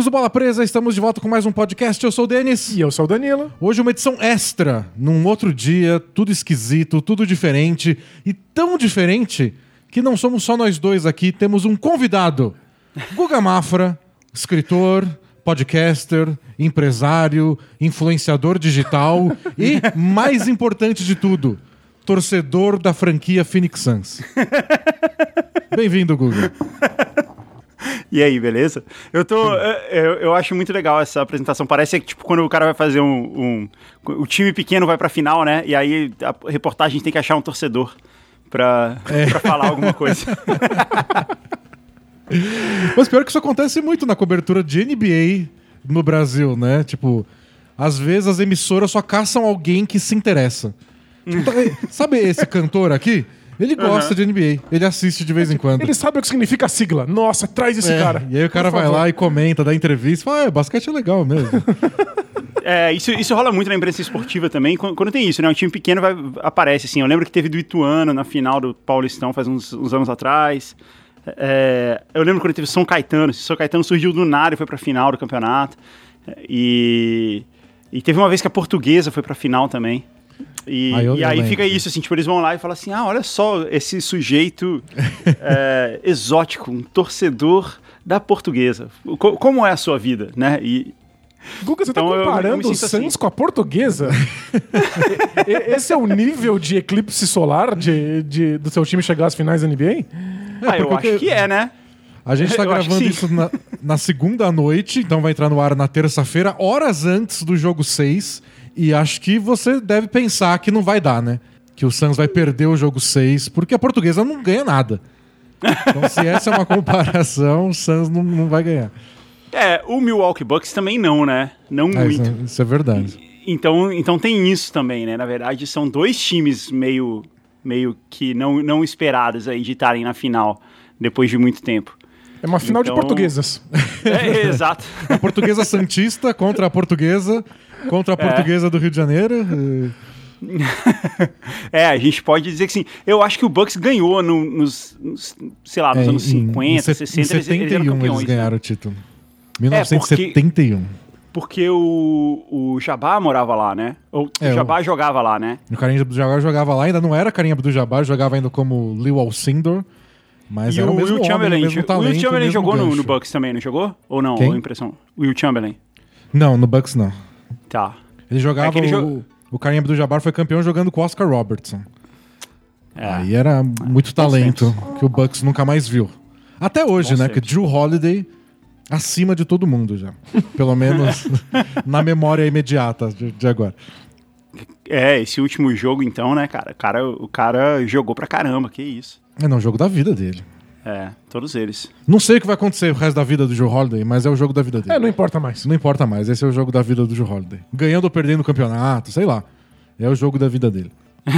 amigos do Bola Presa? Estamos de volta com mais um podcast. Eu sou o Denis. E eu sou o Danilo. Hoje uma edição extra, num outro dia, tudo esquisito, tudo diferente. E tão diferente que não somos só nós dois aqui, temos um convidado. Guga Mafra, escritor, podcaster, empresário, influenciador digital e, mais importante de tudo, torcedor da franquia Phoenix Suns. Bem-vindo, Guga. E aí, beleza? Eu tô. Eu, eu acho muito legal essa apresentação. Parece que, tipo, quando o cara vai fazer um. um o time pequeno vai pra final, né? E aí a reportagem tem que achar um torcedor pra, É. pra falar alguma coisa. Mas pior que isso acontece muito na cobertura de NBA no Brasil, né? Tipo, às vezes as emissoras só caçam alguém que se interessa. Tipo, tá- Sabe esse cantor aqui? Ele gosta de NBA, ele assiste de vez em quando. Ele sabe o que significa a sigla. Nossa, traz esse É, cara. E aí o cara Por vai favor. lá e comenta, dá entrevista, fala, ah, basquete é legal mesmo. É, isso, isso rola muito na imprensa esportiva também, quando, quando tem isso, né? Um time pequeno vai, aparece, assim. Eu lembro que teve do Ituano na final do Paulistão faz uns, uns anos atrás. É, eu lembro quando teve São Caetano. São Caetano surgiu do nada e foi pra final do campeonato. E, e teve uma vez que a portuguesa foi pra final também. E, Ah, eu- e aí lembro fica disso. isso, assim, tipo, eles vão lá e falam assim: ah, olha só esse sujeito é, exótico, um torcedor da portuguesa. Co- como é a sua vida, né? E, Guga, você Então tá eu- eu comparando o Suns assim. com a portuguesa? E- e- Esse é o nível de eclipse solar de, de- do seu time chegar às finais da NBA? ah, eu acho que é, né? A gente tá Eu que gravando isso na, na segunda noite, então vai entrar no ar na terça-feira, horas antes do jogo 6. E acho que você deve pensar que não vai dar, né? Que o Suns vai perder o jogo 6, porque a portuguesa não ganha nada. Então, se essa é uma comparação, o Suns não, não vai ganhar. É, o Milwaukee Bucks também não, né? Não É, muito. isso, isso é verdade. Então, então tem isso também, né? Na verdade, são dois times meio, meio que não, não esperados aí de estarem na final depois de muito tempo. É uma final Então- de portuguesas. É, exato. A portuguesa Santista contra a portuguesa, contra a portuguesa do Rio de Janeiro. É, a gente pode dizer que sim. Eu acho que o Bucks ganhou no- nos, nos, sei lá, nos é, anos em- 50, em, se- 60, em eles, eles eram 71 eles, campeões. né? ganharam o título. É, 1971. Porque o, o Jabá morava lá, né? Ou É, o Jabá jogava lá, né? O Carinha do Jabbar jogava lá, ainda não era Carinha do Jabbar, jogava ainda como Lil Alcindor. Mas E era o o mesmo Will homem, Chamberlain, o mesmo o talento, Will Chamberlain o jogou no, no Bucks também, não jogou? Ou não? Quem? Ou impressão? O Will Chamberlain. Não, no Bucks não. Tá. Ele jogava. É o, jo- o Carinha do Jabbar foi campeão jogando com o Oscar Robertson. É. Aí era muito talento que o Bucks nunca mais viu. Até hoje, né? senso. Que Drew Holiday acima de todo mundo já. Pelo menos na memória imediata de, de agora. É, esse último jogo, então, né, cara? O cara, o cara jogou pra caramba, que isso. É não, jogo da vida dele. É, todos eles. Não sei o que vai acontecer o resto da vida do Drew Holiday, mas é o jogo da vida dele. É, não importa mais. Não importa mais, esse é o jogo da vida do Drew Holiday. Ganhando ou perdendo o campeonato, sei lá. É o jogo da vida dele.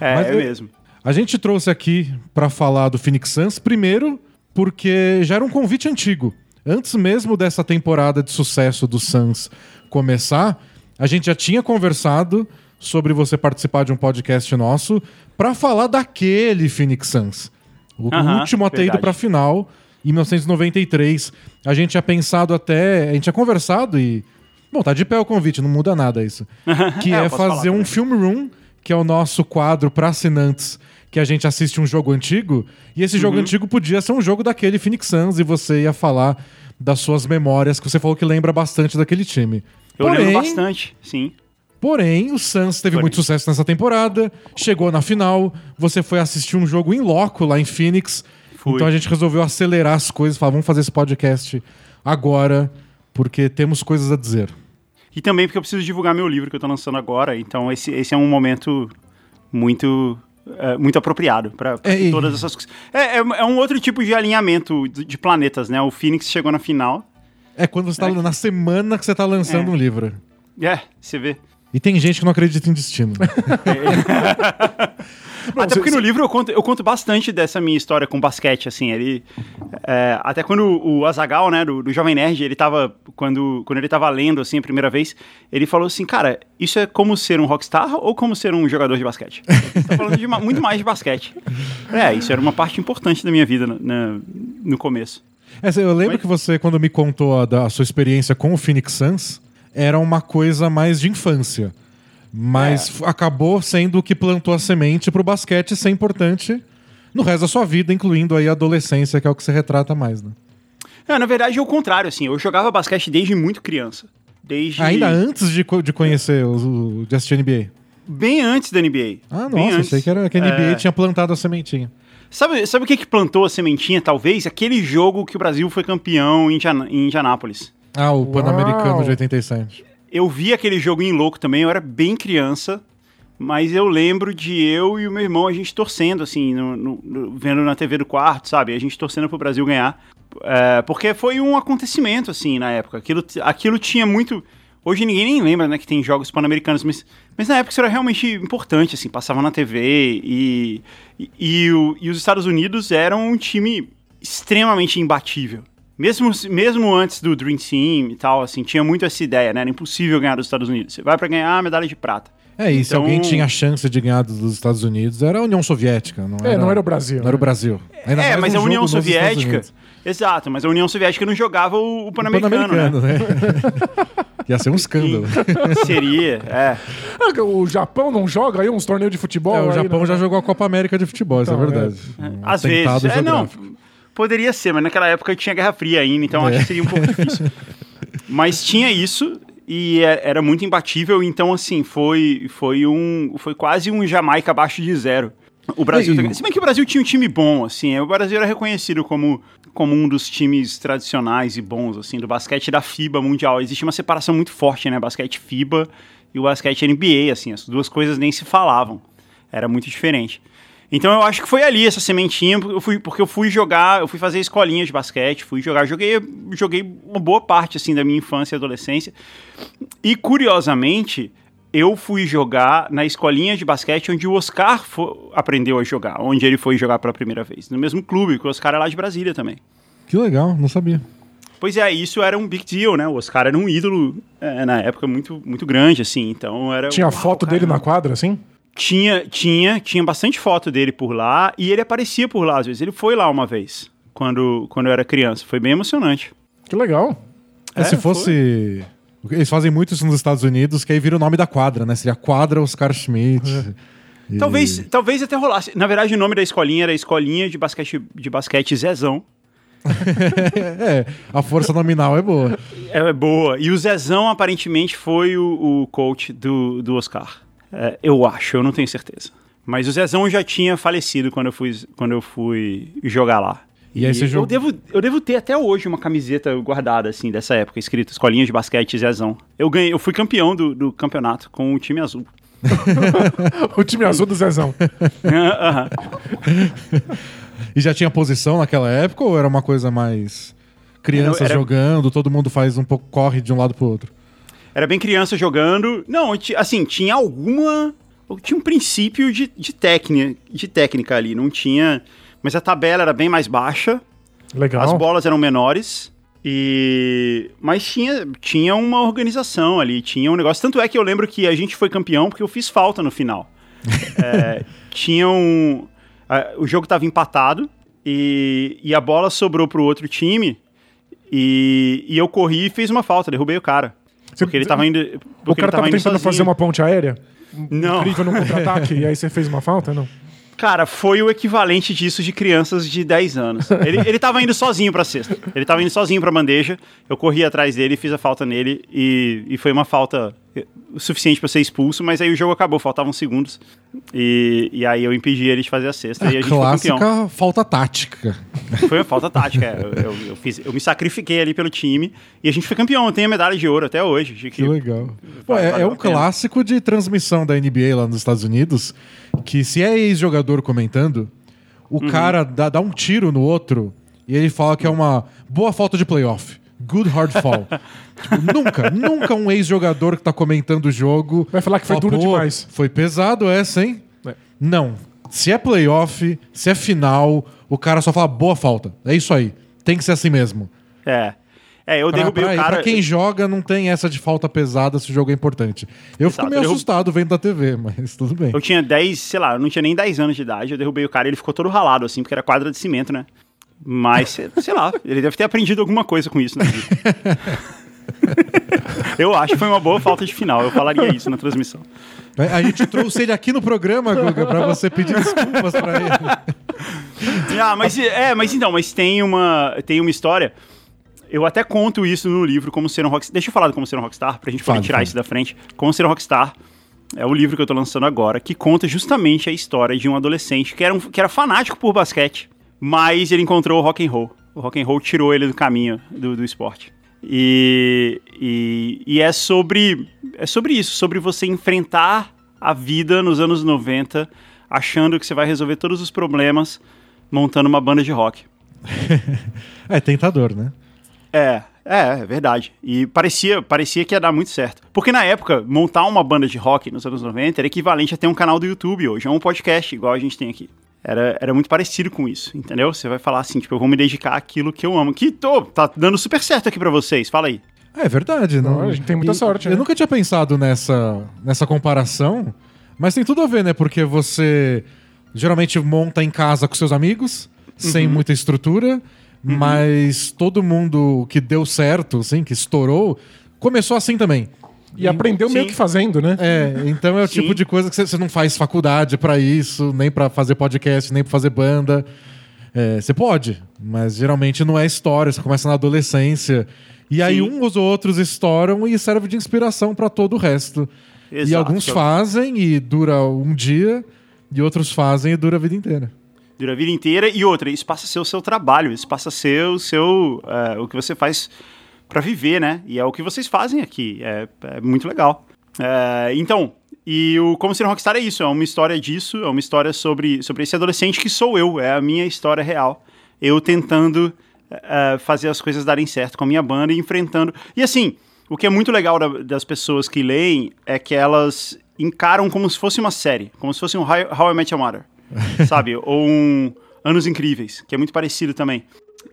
É, Mas é eu- mesmo. A gente trouxe aqui pra falar do Phoenix Suns, primeiro porque já era um convite antigo. Antes mesmo dessa temporada de sucesso do Suns começar, a gente já tinha conversado sobre você participar de um podcast nosso pra falar daquele Phoenix Suns. O último a ter ido verdade. pra final, em 1993. A gente tinha pensado até. A gente tinha conversado e. Bom, tá de pé o convite, não muda nada isso. Que É, é fazer um. Film Room, que é o nosso quadro para assinantes, que a gente assiste um jogo antigo, e esse Uhum. jogo antigo podia ser um jogo daquele Phoenix Suns, e você ia falar das suas memórias, que você falou que lembra bastante daquele time. Eu porém, lembro bastante, sim. Porém, o Suns teve Porém. muito sucesso nessa temporada, chegou na final, você foi assistir um jogo em loco lá em Phoenix, Fui. então a gente resolveu acelerar as coisas, falar, vamos fazer esse podcast agora, porque temos coisas a dizer. E também porque eu preciso divulgar meu livro que eu tô lançando agora, então esse, esse é um momento muito é, muito apropriado para É, todas essas coisas. É, é, é um outro tipo de alinhamento de, de planetas, né? O Phoenix chegou na final. É quando você tá na semana que você tá lançando É. um livro. É, você vê. E tem gente que não acredita em destino. até porque no livro eu conto, eu conto bastante dessa minha história com basquete, assim, ele... é, até quando o Azagal, né, do, do Jovem Nerd, ele tava, quando, quando ele tava lendo, assim, a primeira vez, ele falou assim, cara, isso é como ser um rockstar ou como ser um jogador de basquete? Ele tá falando de muito mais de basquete. É, isso era uma parte importante da minha vida na- na- no começo. É, eu lembro Mas- que você, quando me contou a, da a sua experiência com o Phoenix Suns, era uma coisa mais de infância. Mas É. acabou sendo o que plantou a semente pro basquete ser importante no resto da sua vida, incluindo aí a adolescência, que é o que você retrata mais, né? Não, na verdade é o contrário, assim. Eu jogava basquete desde muito criança. Desde. Ainda antes de, co- de conhecer o, o de assistir NBA. Bem antes da NBA. Ah, Bem nossa, antes. sei que, era, que a NBA É. tinha plantado a sementinha. Sabe, sabe o que, que plantou a sementinha, talvez? Aquele jogo que o Brasil foi campeão em, em Indianápolis. Ah, o Pan-Americano de 87. Eu vi aquele jogo em louco também, eu era bem criança, mas eu lembro de eu e o meu irmão, a gente torcendo, assim, no- no- no- vendo na TV do quarto, sabe? A gente torcendo pro Brasil ganhar. É, porque foi um acontecimento, assim, na época. Aquilo, aquilo tinha muito. Hoje ninguém nem lembra, né, que tem jogos pan-americanos, mas, mas na época isso era realmente importante, assim, passava na TV e, e, e o- e os Estados Unidos eram um time extremamente imbatível. Mesmo, mesmo antes do Dream Team e tal, assim, tinha muito essa ideia, né? Era impossível ganhar dos Estados Unidos. Você vai pra ganhar a medalha de prata. É, e se Então- alguém tinha chance de ganhar dos Estados Unidos, era a União Soviética, não era, É, não era o Brasil. Não era o Brasil. Ainda é, mais mas um a União Soviética. Exato, mas a União Soviética não jogava o, o Pan-Americano, Pan-Americano, né? né? Ia ser um escândalo. Seria, é. Ah, O Japão não joga aí uns torneios de futebol? É, o aí, Japão né? já jogou a Copa América de futebol, isso é Então, verdade. é. Um Às vezes. É, não. Poderia ser, mas naquela época tinha Guerra Fria ainda, então acho que seria um pouco difícil. Mas tinha isso e é- era muito imbatível, então assim, foi, foi um. Foi quase um Jamaica abaixo de zero. O Brasil. E- Se bem que o Brasil tinha um time bom, assim, o Brasil era reconhecido como, como um dos times tradicionais e bons, assim, do basquete da FIBA mundial. Existe uma separação muito forte, né? Basquete FIBA e o basquete NBA, assim, as duas coisas nem se falavam. Era muito diferente. Então eu acho que foi ali essa sementinha, porque eu fui, porque eu fui jogar, eu fui fazer escolinha de basquete, fui jogar, joguei, joguei uma boa parte assim da minha infância e adolescência. E curiosamente, eu fui jogar na escolinha de basquete onde o Oscar fo- aprendeu a jogar, onde ele foi jogar pela primeira vez, no mesmo clube, que o Oscar é lá de Brasília também. Que legal, não sabia. Pois é, isso era um big deal, né? O Oscar era um ídolo é, na época muito, muito grande, assim. Então era. Tinha Uau, foto cara, dele na quadra, assim? Tinha, tinha, tinha bastante foto dele por lá e ele aparecia por lá às vezes. Ele foi lá uma vez, quando, quando eu era criança. Foi bem emocionante. Que legal. É, É, se fosse. Eles fazem muito isso nos Estados Unidos, que aí vira o nome da quadra, né? Seria quadra Oscar Schmidt. E- Talvez, talvez até rolasse. Na verdade, o nome da escolinha era Escolinha de Basquete, de basquete Zezão. É, a força nominal é boa. É, é boa. E o Zezão, aparentemente, foi o, o coach do, do Oscar. É, eu acho, eu não tenho certeza. Mas o Zezão já tinha falecido quando eu fui, quando eu fui jogar lá. E aí você eu, devo, eu devo ter até hoje uma camiseta guardada, assim, dessa época, escrito Escolinha de Basquete Zezão. Eu ganhei, eu fui campeão do, do campeonato com o time azul. O time azul do Zezão. Aham. E já tinha posição naquela época ou era uma coisa mais. Crianças Era- jogando, todo mundo faz um pouco, corre de um lado pro outro. Era bem criança jogando. Não, assim, tinha alguma. Tinha um princípio de, de, técnica, de técnica ali. Não tinha. Mas a tabela era bem mais baixa, Legal. as bolas eram menores. E. Mas tinha, tinha uma organização ali, tinha um negócio. Tanto é que eu lembro que a gente foi campeão porque eu fiz falta no final. É, tinha um. a- o jogo estava empatado e, e a bola sobrou pro outro time. E, e eu corri e fiz uma falta, derrubei o cara. Você- Porque ele tava indo. Porque O cara ele tava tava indo tentando sozinho. fazer uma ponte aérea? Não. Incrível no contra-ataque, e aí você fez uma falta? Não. Cara, foi o equivalente disso de crianças de 10 anos. Ele, ele tava indo sozinho pra cesta. Ele tava indo sozinho pra bandeja. Eu corri atrás dele, fiz a falta nele e, e foi uma falta o suficiente pra ser expulso, mas aí o jogo acabou, faltavam segundos. E, e aí eu impedi ele de fazer a cesta e a gente foi campeão. clássica falta tática. Foi uma falta tática. é. Eu, eu, eu fiz, eu me sacrifiquei ali pelo time e a gente foi campeão. Eu tenho a medalha de ouro até hoje. de Que legal. Pô, é, é um clássico de transmissão da NBA lá nos Estados Unidos, que se é ex-jogador comentando, o Uhum. cara dá, dá um tiro no outro e ele fala que é uma boa falta de playoff. Good hard fall. Tipo, nunca, nunca um ex-jogador que tá comentando o jogo Vai falar que foi fala, duro "Pô, demais." Foi pesado essa, hein? É. Não. Se é playoff, se é final, o cara só fala boa falta. É isso aí. Tem que ser assim mesmo. É. É, eu Pra, derrubei pra- o cara. pra quem joga, não tem essa de falta pesada se o jogo é importante. Eu fico Exato, meio eu derrub- assustado vendo da TV, mas tudo bem. Eu tinha 10, sei lá, eu não tinha nem 10 anos de idade, eu derrubei o cara e ele ficou todo ralado, assim, porque era quadra de cimento, né? Mas, sei lá, ele deve ter aprendido alguma coisa com isso vida. eu acho que foi uma boa falta de final. Eu falaria isso na transmissão. A gente trouxe ele aqui no programa, Guga, pra você pedir desculpas pra ele. Ah, mas, é, mas então, mas tem uma, tem uma história. Eu até conto isso no livro, Como Ser um Rockstar. Deixa eu falar do Como Ser um Rockstar, pra gente poder tirar isso da frente. Como Ser um Rockstar é o livro que eu tô lançando agora, que conta justamente a história de um adolescente que era, um, que era fanático por basquete, mas ele encontrou o rock and roll. O rock and roll tirou ele do caminho do, do esporte. E, e, e, é sobre é sobre isso, sobre você enfrentar a vida nos anos 90 achando que você vai resolver todos os problemas montando uma banda de rock. é tentador, né? É, é, é verdade. E parecia, parecia que ia dar muito certo. Porque na época, montar uma banda de rock nos anos 90 era equivalente a ter um canal do YouTube hoje, é um podcast igual a gente tem aqui. Era, era muito parecido com isso, entendeu? Você vai falar assim, tipo, eu vou me dedicar àquilo que eu amo. Que tô, tá dando super certo aqui para vocês, fala aí. É verdade, não? não a gente tem muita e, sorte. Eu né? nunca tinha pensado nessa, nessa comparação, mas tem tudo a ver, né? Porque você geralmente monta em casa com seus amigos, uhum. sem muita estrutura, uhum. mas todo mundo que deu certo, assim, que estourou, começou assim também. E aprendeu Sim. meio que fazendo, né? É, então é o Sim. tipo de coisa que você não faz faculdade para isso, nem para fazer podcast, nem para fazer banda. É, você pode, mas geralmente não é história, você começa na adolescência. E aí uns ou outros estouram e serve de inspiração para todo o resto. Exato. E alguns fazem e dura um dia, e outros fazem e dura a vida inteira. Dura a vida inteira. E outra, isso passa a ser o seu trabalho, isso passa a ser o seu. Uh, o que você faz para viver, né? E é o que vocês fazem aqui. É, é muito legal. É, então, e o Como Ser um Rockstar é isso, é uma história disso, é uma história sobre, sobre esse adolescente que sou eu, é a minha história real. Eu tentando é, fazer as coisas darem certo com a minha banda e enfrentando. E assim, o que é muito legal da, das pessoas que leem é que elas encaram como se fosse uma série, como se fosse um How, How I Met Your Mother, sabe? Ou um Anos Incríveis, que é muito parecido também.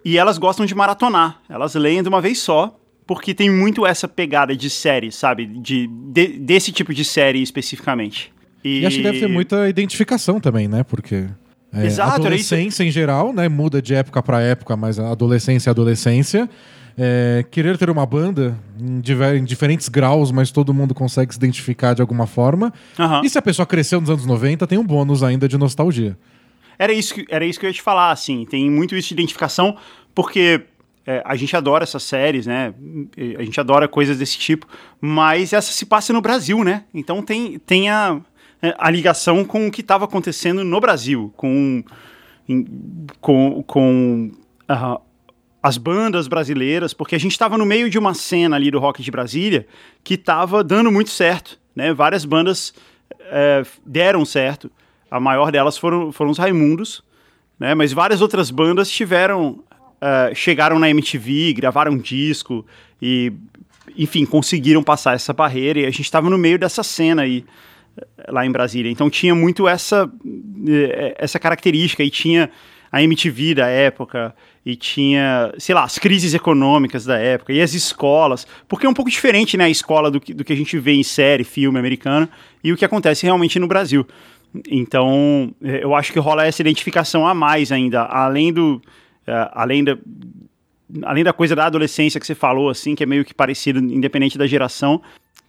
E elas gostam de maratonar. Elas leem de uma vez só, porque tem muito essa pegada de série, sabe? De, de desse tipo de série especificamente. E... e acho que deve ter muita identificação também, né? Porque. É, Exato, adolescência em geral, né? Muda de época para época, mas adolescência é adolescência. É, querer ter uma banda em, diver, em, diferentes graus, mas todo mundo consegue se identificar de alguma forma. Uhum. E se a pessoa cresceu nos anos 90, tem um bônus ainda de nostalgia. Era isso, que, era isso que eu ia te falar, assim. Tem muito isso de identificação, porque é, a gente adora essas séries, né? A gente adora coisas desse tipo, mas essa se passa no Brasil, né? Então tem, tem a, é, a ligação com o que estava acontecendo no Brasil, com, com, com uh, as bandas brasileiras, porque a gente estava no meio de uma cena ali do rock de Brasília que estava dando muito certo, né? Várias bandas é, deram certo. A maior delas foram, foram os Raimundos, né? Mas várias outras bandas tiveram. Uh, chegaram na MTV, gravaram um disco e, enfim, conseguiram passar essa barreira e a gente estava no meio dessa cena aí lá em Brasília. Então tinha muito essa, eh, essa característica e tinha a MTV da época e tinha, sei lá, as crises econômicas da época e as escolas, porque é um pouco diferente, né, a escola do que, do que a gente vê em série, filme americano e o que acontece realmente no Brasil. Então, é, eu acho que rola essa identificação a mais ainda, além do. Uh, além da. Além da coisa da adolescência que você falou, assim, que é meio que parecido, independente da geração,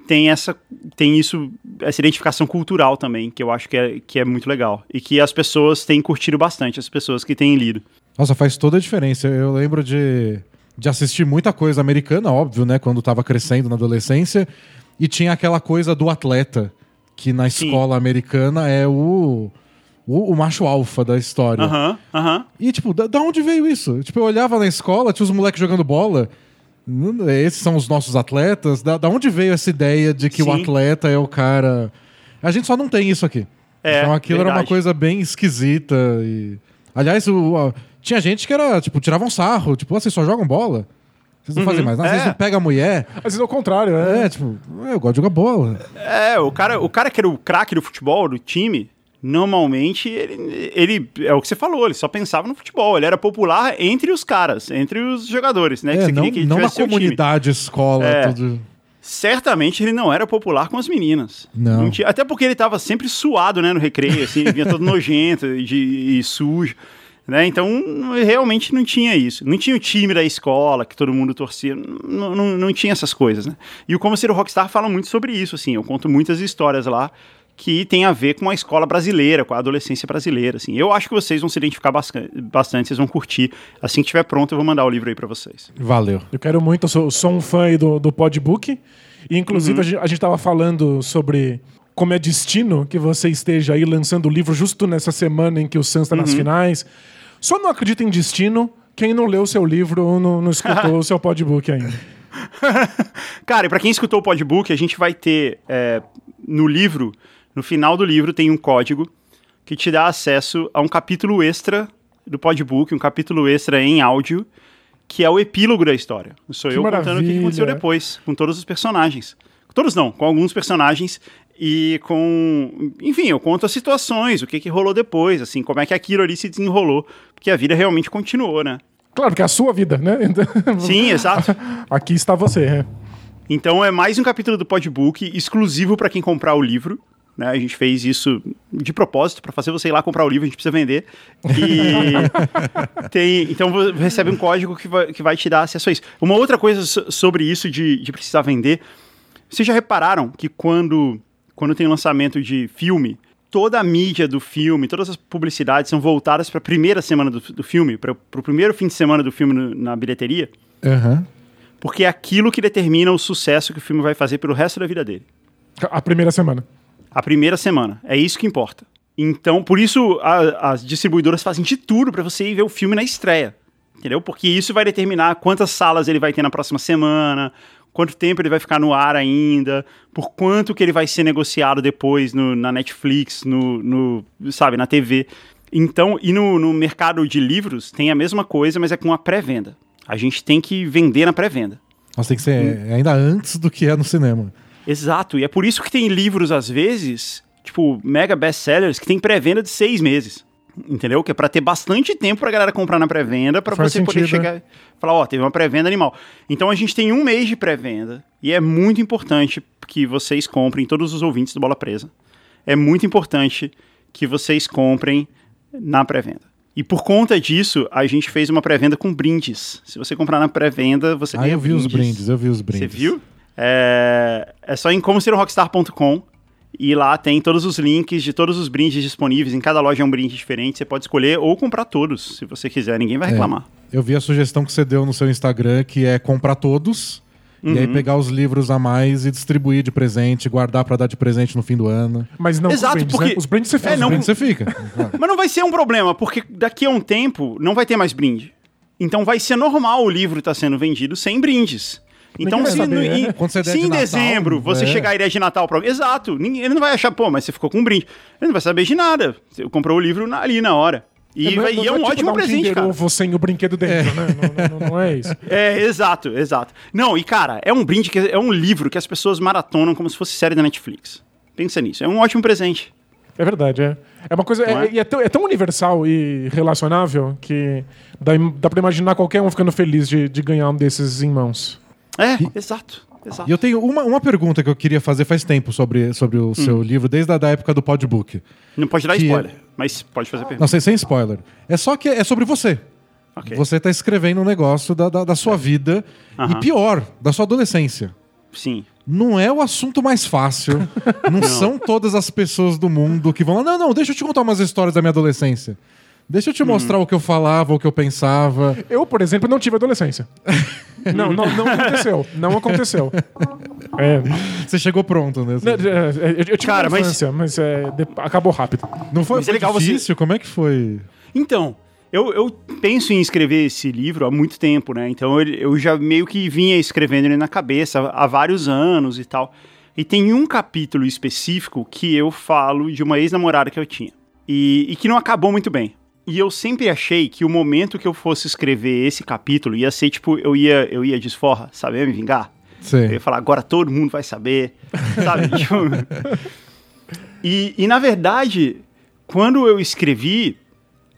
tem essa tem isso essa identificação cultural também que eu acho que é, que é muito legal e que as pessoas têm curtido bastante as pessoas que têm lido nossa faz toda a diferença eu lembro de, de assistir muita coisa americana óbvio né quando estava crescendo na adolescência e tinha aquela coisa do atleta que na Sim. escola americana é o, o, o macho alfa da história. Aham, uh aham. -huh, uh -huh. E, tipo, da, da, onde veio isso? Tipo, eu olhava na escola, tinha os moleques jogando bola. Esses são os nossos atletas. Da, da onde veio essa ideia de que Sim. o atleta é o cara. A gente só não tem isso aqui. É, então aquilo verdade. era uma coisa bem esquisita. E... Aliás, o, tinha gente que era, tipo, tiravam um sarro, tipo, vocês só jogam bola. Vocês não uhum. fazem mais nada, é. vocês não pegam a mulher. Às vezes é o contrário, né? É, tipo, eu gosto de jogar bola. É, o cara, o cara que era o craque do futebol, do time, normalmente ele, ele, é o que você falou, ele só pensava no futebol, ele era popular entre os caras, entre os jogadores, né? É, não, não na comunidade, escola, é, tudo. Certamente ele não era popular com as meninas. Não. não tinha, até porque ele tava sempre suado, né, no recreio, assim, ele vinha todo nojento de, e sujo. Né? Então, realmente não tinha isso. Não tinha o time da escola que todo mundo torcia. Não, não, não tinha essas coisas, né? E o Como Ser o Rockstar fala muito sobre isso, assim. Eu conto muitas histórias lá que tem a ver com a escola brasileira, com a adolescência brasileira, assim. Eu acho que vocês vão se identificar bastante, vocês vão curtir. Assim que estiver pronto, eu vou mandar o livro aí para vocês. Valeu. Eu quero muito, eu sou, sou um fã aí do, do Podbook. E, inclusive, uhum. a gente estava falando sobre como é destino que você esteja aí lançando o livro justo nessa semana em que o Suns está uhum. nas finais. Só não acredita em destino quem não leu o seu livro ou não, não escutou o seu podbook ainda. Cara, e pra quem escutou o podbook, a gente vai ter é, no livro, no final do livro, tem um código que te dá acesso a um capítulo extra do podbook, um capítulo extra em áudio, que é o epílogo da história. Sou que eu maravilha. contando o que aconteceu depois, com todos os personagens. Todos não, com alguns personagens e com. Enfim, eu conto as situações, o que, que rolou depois, assim, como é que aquilo ali se desenrolou, porque a vida realmente continuou, né? Claro que é a sua vida, né? Sim, exato. Aqui está você, é. Então é mais um capítulo do podbook exclusivo para quem comprar o livro. Né? A gente fez isso de propósito para fazer você ir lá comprar o livro, a gente precisa vender. E tem, então você recebe um código que vai, que vai te dar acesso a isso. Uma outra coisa sobre isso de, de precisar vender. Vocês já repararam que quando quando tem lançamento de filme, toda a mídia do filme, todas as publicidades são voltadas para a primeira semana do, do filme, para o primeiro fim de semana do filme no, na bilheteria. Uhum. Porque é aquilo que determina o sucesso que o filme vai fazer pelo resto da vida dele. A primeira semana. A primeira semana. É isso que importa. Então, por isso, a, as distribuidoras fazem de tudo para você ir ver o filme na estreia. Entendeu? Porque isso vai determinar quantas salas ele vai ter na próxima semana, quanto tempo ele vai ficar no ar ainda, por quanto que ele vai ser negociado depois no, na Netflix, no, no, sabe, na TV. Então, e no, no mercado de livros tem a mesma coisa, mas é com a pré-venda. A gente tem que vender na pré-venda. Mas tem que ser hum. ainda antes do que é no cinema. Exato, e é por isso que tem livros, às vezes, tipo, mega best-sellers, que tem pré-venda de seis meses. Entendeu? Que é para ter bastante tempo pra galera comprar na pré-venda, para você sentido, poder né? chegar e falar, ó, oh, teve uma pré-venda animal. Então a gente tem um mês de pré-venda e é muito importante que vocês comprem, todos os ouvintes do Bola Presa. É muito importante que vocês comprem na pré-venda. E por conta disso, a gente fez uma pré-venda com brindes. Se você comprar na pré-venda, você ah, ganha eu vi brindes. os brindes, eu vi os brindes. Você viu? É, é só em como ser um rockstar.com e lá tem todos os links de todos os brindes disponíveis. Em cada loja é um brinde diferente. Você pode escolher ou comprar todos, se você quiser. Ninguém vai é, reclamar. É, eu vi a sugestão que você deu no seu Instagram, que é comprar todos. Uhum. E aí uhum. pegar os livros a mais e distribuir de presente, guardar para dar de presente no fim do ano. Mas não Exato, brindes, porque... né? Os brindes você fica. É, não... Os brindes você fica. Mas não vai ser um problema, porque daqui a um tempo não vai ter mais brinde. Então vai ser normal o livro estar tá sendo vendido sem brindes. Então, se, saber, no, né? em, se de em Natal, dezembro você é. chegar a ideia de Natal para Exato. Ninguém, ele não vai achar, pô, mas você ficou com um brinde. Ele não vai saber de nada. Você comprou o livro na, ali na hora. E, é, vai, e é um tipo ótimo um presente, cara. Ovo sem o brinquedo dentro, é. né? Não, não, não, é isso. É, exato, exato. Não, e cara, é um brinde, que é um livro que as pessoas maratonam como se fosse série da Netflix. Pensa nisso, é um ótimo presente. É verdade, é. É uma coisa. É, é? é, tão, é, tão, universal e relacionável que dá, dá pra imaginar qualquer um ficando feliz de, de ganhar um desses em mãos. É, e, exato. Exato. E eu tenho uma, uma pergunta que eu queria fazer faz tempo sobre, sobre o hum. seu livro, desde a da época do podbook. Não pode dar spoiler, é... mas pode fazer pergunta. Não, sei, sem spoiler. É só que é sobre você. Okay. Você está escrevendo um negócio da, da, da sua é. vida e pior, da sua adolescência. Sim. Não é o assunto mais fácil. não, não, são todas as pessoas do mundo que vão lá. Não, não, deixa eu te contar umas histórias da minha adolescência. Deixa eu te mostrar uhum. o que eu falava, o que eu pensava. Eu, por exemplo, não tive adolescência. não, não, não aconteceu. Não aconteceu. É. Você chegou pronto, né? É, eu, eu tive Cara, infância, mas, mas é, de, acabou rápido. Não foi, mas é legal difícil? Você... Como é que foi? Então, eu, eu, penso em escrever esse livro há muito tempo, né? Então eu, eu já meio que vinha escrevendo ele na cabeça há vários anos e tal. E tem um capítulo específico que eu falo de uma ex-namorada que eu tinha. E, e que não acabou muito bem. E eu sempre achei que o momento que eu fosse escrever esse capítulo ia ser tipo, eu ia, eu ia desforra, sabe? Eu ia me vingar. Sim. Eu ia falar, agora todo mundo vai saber, sabe? tipo... e, e na verdade, quando eu escrevi,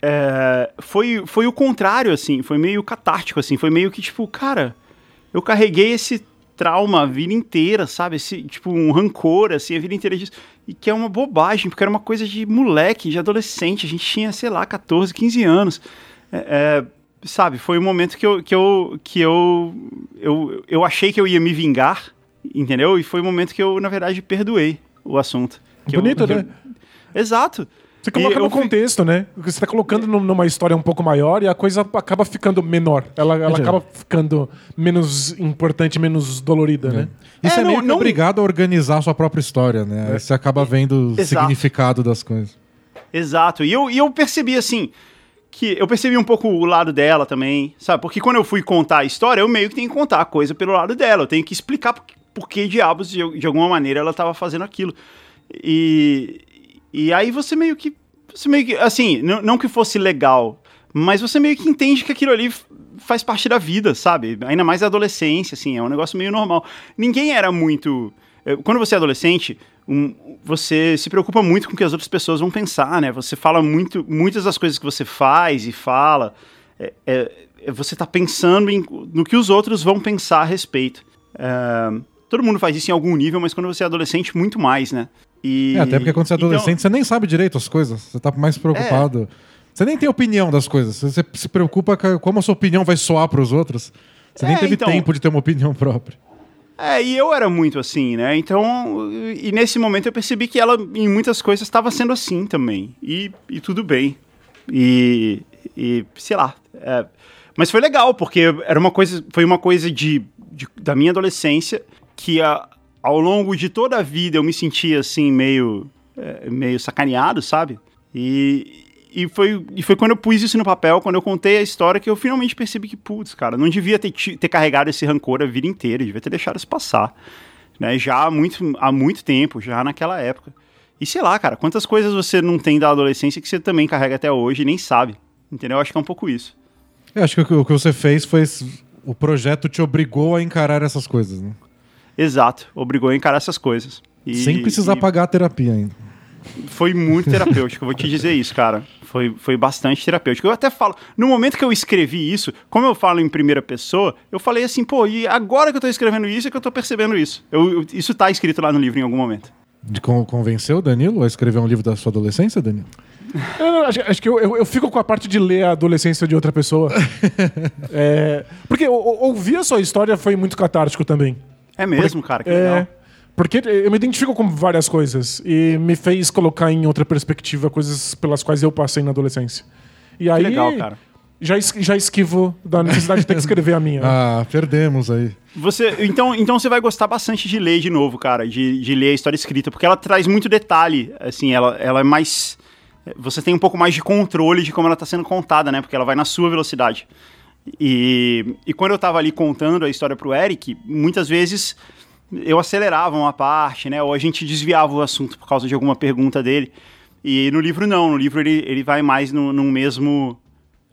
é, foi, foi o contrário, assim, foi meio catártico, assim, foi meio que tipo, cara, eu carreguei esse trauma a vida inteira, sabe? Esse, tipo, um rancor, assim, a vida inteira disso. E que é uma bobagem, porque era uma coisa de moleque, de adolescente. A gente tinha, sei lá, 14, 15 anos. É, é, sabe, foi um momento que eu, que eu, que eu, eu, eu achei que eu ia me vingar, entendeu? E foi um momento que eu, na verdade, perdoei o assunto. Que Bonito, eu, né? Exato. Você coloca E no contexto, né? Você está colocando num- numa história um pouco maior e a coisa acaba ficando menor. Ela, ela acaba ficando menos importante, menos dolorida, né? Isso é, É, não- meio que não- obrigado a organizar a sua própria história, né? Aí você acaba vendo o significado das coisas. Exato. E eu, e eu percebi assim. Que eu percebi um pouco o lado dela também, sabe? Porque quando eu fui contar a história, eu meio que tenho que contar a coisa pelo lado dela. Eu tenho que explicar por, por que diabos, de, de alguma maneira, ela estava fazendo aquilo. E, e aí você meio que. Você meio que. Assim, não, que fosse legal, mas você meio que entende que aquilo ali faz parte da vida, sabe? Ainda mais da adolescência, assim, é um negócio meio normal. Ninguém era muito. eh, Quando você é adolescente, um, você se preocupa muito com o que as outras pessoas vão pensar, né? Você fala muito. Muitas das coisas que você faz e fala. é- é- é você tá pensando em- no que os outros vão pensar a respeito. É, todo mundo faz isso em algum nível, mas quando você é adolescente, muito mais, né? E, É, até porque quando você é então- adolescente, você nem sabe direito as coisas. Você tá mais preocupado. Você nem tem opinião das coisas. Você se preocupa com como a sua opinião vai soar pros outros. Você nem É, teve então. tempo de ter uma opinião própria. É, e eu era muito assim, né? Então, e nesse momento eu percebi que ela, em muitas coisas, estava sendo assim também. E, e tudo bem. E, e sei lá. é, mas foi legal, porque era uma coisa, foi uma coisa de, de- da minha adolescência que a- ao longo de toda a vida eu me sentia assim, meio, é, meio sacaneado, sabe? E, e, foi, e foi quando eu pus isso no papel, quando eu contei a história, que eu finalmente percebi que, putz, cara, não devia ter, ter carregado esse rancor a vida inteira, devia ter deixado isso passar. Né? Já há muito, há muito tempo, já naquela época. E sei lá, cara, quantas coisas você não tem da adolescência que você também carrega até hoje e nem sabe. Entendeu? Eu acho que é um pouco isso. Eu acho que- o que você fez foi. O projeto te obrigou a encarar essas coisas, né? Exato. Obrigou a encarar essas coisas. E- Sem precisar e pagar a terapia ainda. Foi muito terapêutico, eu vou te dizer isso, cara. Foi, foi bastante terapêutico. Eu até falo, no momento que eu escrevi isso, como eu falo em primeira pessoa, eu falei assim, pô, e agora que eu tô escrevendo isso é que eu tô percebendo isso. Eu, eu- isso tá escrito lá no livro em algum momento. De con convencer o Danilo a escrever um livro da sua adolescência, Danilo? Eu não, acho, acho que eu, eu, eu fico com a parte de ler a adolescência de outra pessoa. É, porque ouvir a sua história foi muito catártico também. É mesmo, cara, que É, legal. porque eu me identifico com várias coisas e me fez colocar em outra perspectiva coisas pelas quais eu passei na adolescência. E aí, legal, cara. Já, es- já esquivo da necessidade de ter que escrever a minha. Ah, perdemos aí. Você, então, então você vai gostar bastante de ler de novo, cara, de, de ler a história escrita, porque ela traz muito detalhe, assim, ela, ela é mais... Você tem um pouco mais de controle de como ela está sendo contada, né, porque ela vai na sua velocidade. E, e quando eu tava ali contando a história pro Eric, muitas vezes eu acelerava uma parte, né, ou a gente desviava o assunto por causa de alguma pergunta dele. E no livro não, no livro ele, ele vai mais no, num mesmo,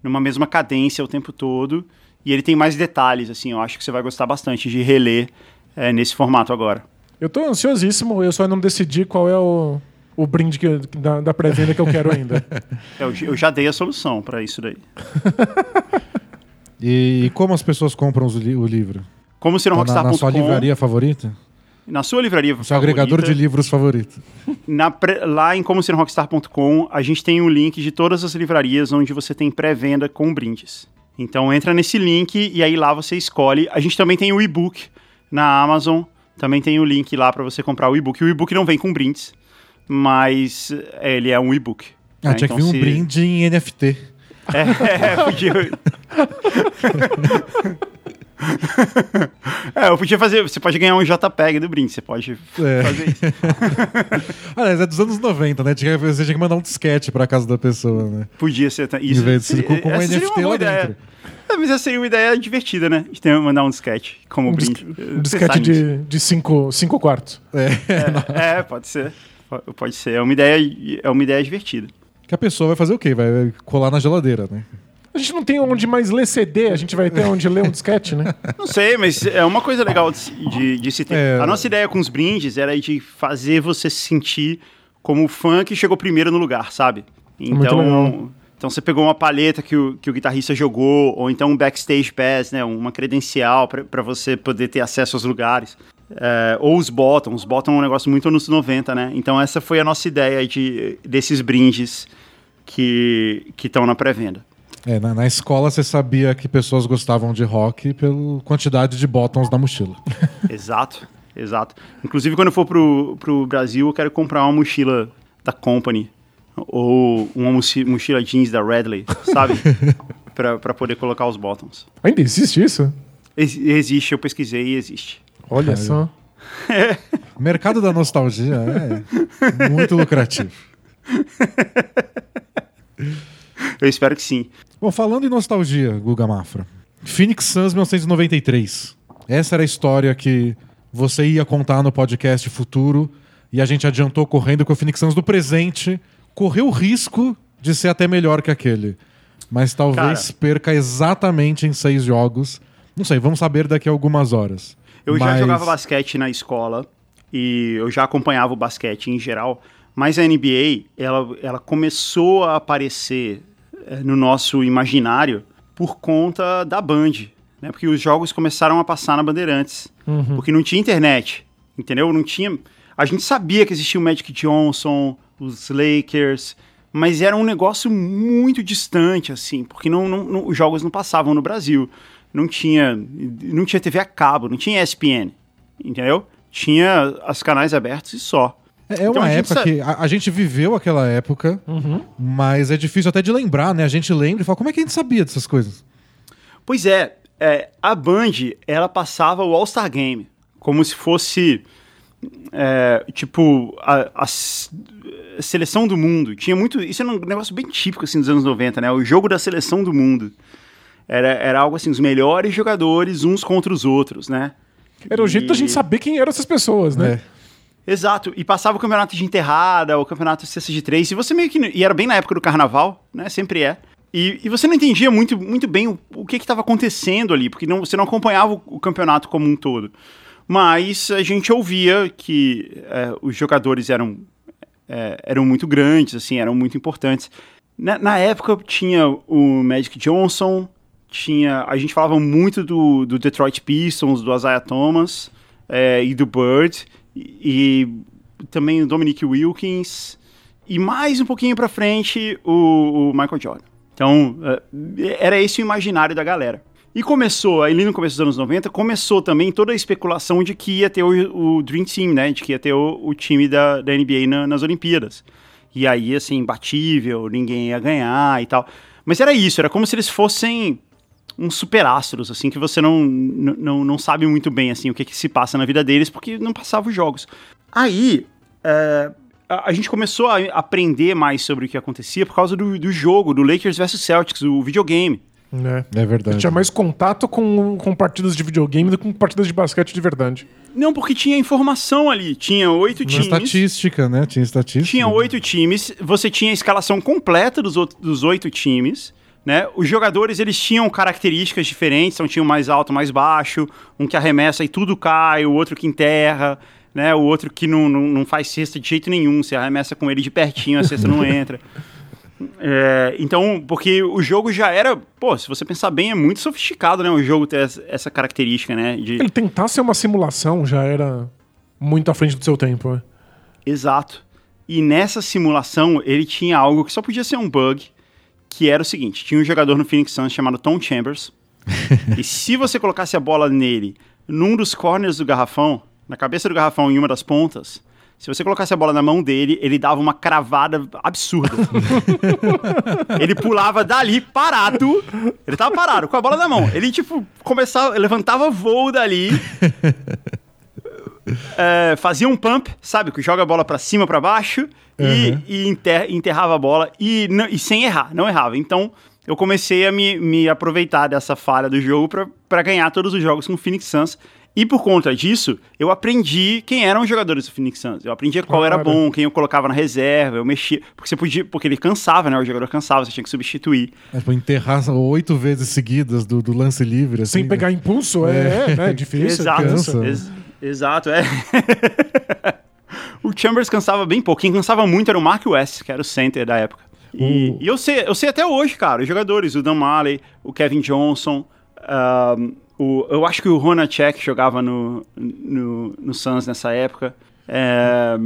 numa mesma cadência o tempo todo. E ele tem mais detalhes, assim, eu acho que você vai gostar bastante de reler é, nesse formato agora. Eu tô ansiosíssimo, eu só não decidi qual é o, o brinde que, da, da pré-venda que eu quero ainda. Eu, eu já dei a solução para isso daí. E, como as pessoas compram os li- o livro? Como ser um Tá rockstar.com. na, na sua livraria favorita? Na sua livraria Seu agregador de livros favorito. Na lá em como ser um rockstar.com, a gente tem um link de todas as livrarias onde você tem pré-venda com brindes. Então entra nesse link e aí lá você escolhe. A gente também tem o e-book na Amazon. Também tem o link lá para você comprar o e-book. O e-book não vem com brindes, mas é, ele é um e-book. Ah, né? tinha que Então, vir um se- brinde em NFT. É, podia. é, eu podia fazer. Você pode ganhar um JPEG do brinde, você pode É. fazer isso. Aliás, é dos anos 90, né? Você tinha que mandar um disquete pra casa da pessoa, né? Podia ser Em isso. vez de ser com, com um NFT lá ideia. dentro. É, mas essa seria uma ideia divertida, né? De ter, mandar um disquete como Um, brinde. um disquete de, de cinco, cinco quartos. É, é, pode ser. Po- Pode ser. É uma ideia, é uma ideia divertida. Que a pessoa vai fazer o quê? Vai colar na geladeira, né? A gente não tem onde mais ler CD, a gente vai ter onde ler um disquete, né? Não sei, mas é uma coisa legal de, se- de, de se ter. É. A nossa ideia com os brindes era de fazer você se sentir como o fã que chegou primeiro no lugar, sabe? Legal. Então, Então você pegou uma paleta que o, que o guitarrista jogou, ou então um backstage pass, né, uma credencial para você poder ter acesso aos lugares. É, ou os bottom, os bottom é um negócio muito anos 90, né? Então essa foi a nossa ideia de, desses brindes que estão na pré-venda. É, na, na, escola você sabia que pessoas gostavam de rock pela quantidade de bottoms na mochila. exato, exato. Inclusive, quando eu for pro, pro Brasil, eu quero comprar uma mochila da Company. Ou uma mochila jeans da Redley, sabe? pra poder colocar os bottoms. Ainda existe isso? Ex existe, eu pesquisei e existe. Olha só. É. Mercado da nostalgia é muito lucrativo. Eu espero que sim. Bom, falando em nostalgia, Guga Mafra. Phoenix Suns 1993. Essa era a história que você ia contar no podcast futuro e a gente adiantou correndo que o Phoenix Suns do presente correu o risco de ser até melhor que aquele. Mas talvez Cara, perca exatamente em seis jogos. Não sei, vamos saber daqui a algumas horas. Eu mas... já jogava basquete na escola e eu já acompanhava o basquete em geral, mas a NBA ela, ela começou a aparecer eh, no nosso imaginário por conta da Band, né? Porque os jogos começaram a passar na Bandeirantes, uhum. porque não tinha internet, entendeu? Não tinha. A gente sabia que existia o Magic Johnson, os Lakers, mas era um negócio muito distante, assim, porque não, não, não, os jogos não passavam no Brasil. Não tinha, não tinha TV a cabo, não tinha ESPN, entendeu? Tinha os canais abertos e só. É, é então, uma época sabe... que a, a, gente viveu aquela época, uhum. mas é difícil até de lembrar, né? A gente lembra e fala, como é que a gente sabia dessas coisas? Pois é, é a Band, ela passava o All-Star Game, como se fosse, é, tipo, a, a, seleção do mundo. Tinha muito. Isso era um negócio bem típico assim dos anos 90, né? O jogo da seleção do mundo. Era, era algo assim, os melhores jogadores uns contra os outros, né? Era o jeito da gente saber quem eram essas pessoas, né? É. Exato. E passava o campeonato de enterrada, o campeonato de cesta de três. E você meio que. E era bem na época do carnaval, né? Sempre é. E, e você não entendia muito, muito bem o, o que estava acontecendo ali, porque não, você não acompanhava o, o, campeonato como um todo. Mas a gente ouvia que é, os jogadores eram é, eram muito grandes, assim, eram muito importantes. Na, na, época tinha o Magic Johnson, tinha a gente falava muito do, do Detroit Pistons, do Isaiah Thomas é, e do Bird e, e, também o Dominic Wilkins e mais um pouquinho para frente o, o, Michael Jordan. Então é, era esse o imaginário da galera. E começou, ali no começo dos anos 90, começou também toda a especulação de que ia ter o, o Dream Team, né? De que ia ter o, o time da, da NBA na, nas Olimpíadas. E aí, assim, imbatível, ninguém ia ganhar e tal. Mas era isso, era como se eles fossem uns superastros, assim, que você não, não, não sabe muito bem, assim, o que, que se passa na vida deles, porque não passavam os jogos. Aí, é, a, a, gente começou a aprender mais sobre o que acontecia por causa do, do jogo, do Lakers vs Celtics, o videogame. É, é verdade. tinha mais contato com, com partidas de videogame do que com partidas de basquete de verdade. Não, porque tinha informação ali. Tinha oito times. estatística, né? Tinha estatística. Tinha oito times. Você tinha a escalação completa dos, dos oito times. Né? Os jogadores eles tinham características diferentes, então tinha um mais alto, mais baixo, um que arremessa e tudo cai, o outro que enterra, né? O outro que não, não, não faz cesta de jeito nenhum, você arremessa com ele de pertinho, a cesta não entra. É, então, porque o jogo já era, pô, se você pensar bem, é muito sofisticado, né? O jogo ter essa característica, né? De... Ele tentar ser uma simulação já era muito à frente do seu tempo, né? Exato. E nessa simulação, ele tinha algo que só podia ser um bug, que era o seguinte: tinha um jogador no Phoenix Suns chamado Tom Chambers, e se você colocasse a bola nele num dos corners do garrafão, na cabeça do garrafão em uma das pontas, se você colocasse a bola na mão dele, ele dava uma cravada absurda. ele pulava dali parado. Ele tava parado, com a bola na mão. Ele, tipo, começava, levantava voo dali. é, fazia um pump, sabe? Que joga a bola para cima, para baixo. Uhum. E, e enter, enterrava a bola. E, e sem errar, não errava. Então, eu comecei a me, me aproveitar dessa falha do jogo para ganhar todos os jogos com o Phoenix Suns. E por conta disso, eu aprendi quem eram os jogadores do Phoenix Suns. Eu aprendi qual claro. era bom, quem eu colocava na reserva, eu mexia. Porque você podia. Porque ele cansava, né? O jogador cansava, você tinha que substituir. É, tipo, enterrar oito vezes seguidas do, do lance livre. Assim, Sem pegar né? impulso, é, é, né? é difícil. Exato. Ex exato, é. o Chambers cansava bem pouco. Quem cansava muito era o Mark West, que era o center da época. E, e eu, sei, eu sei até hoje, cara, os jogadores, o Dan Malley, o Kevin Johnson, um, o, eu acho que o Ronacek jogava no, no, no Suns nessa época. É,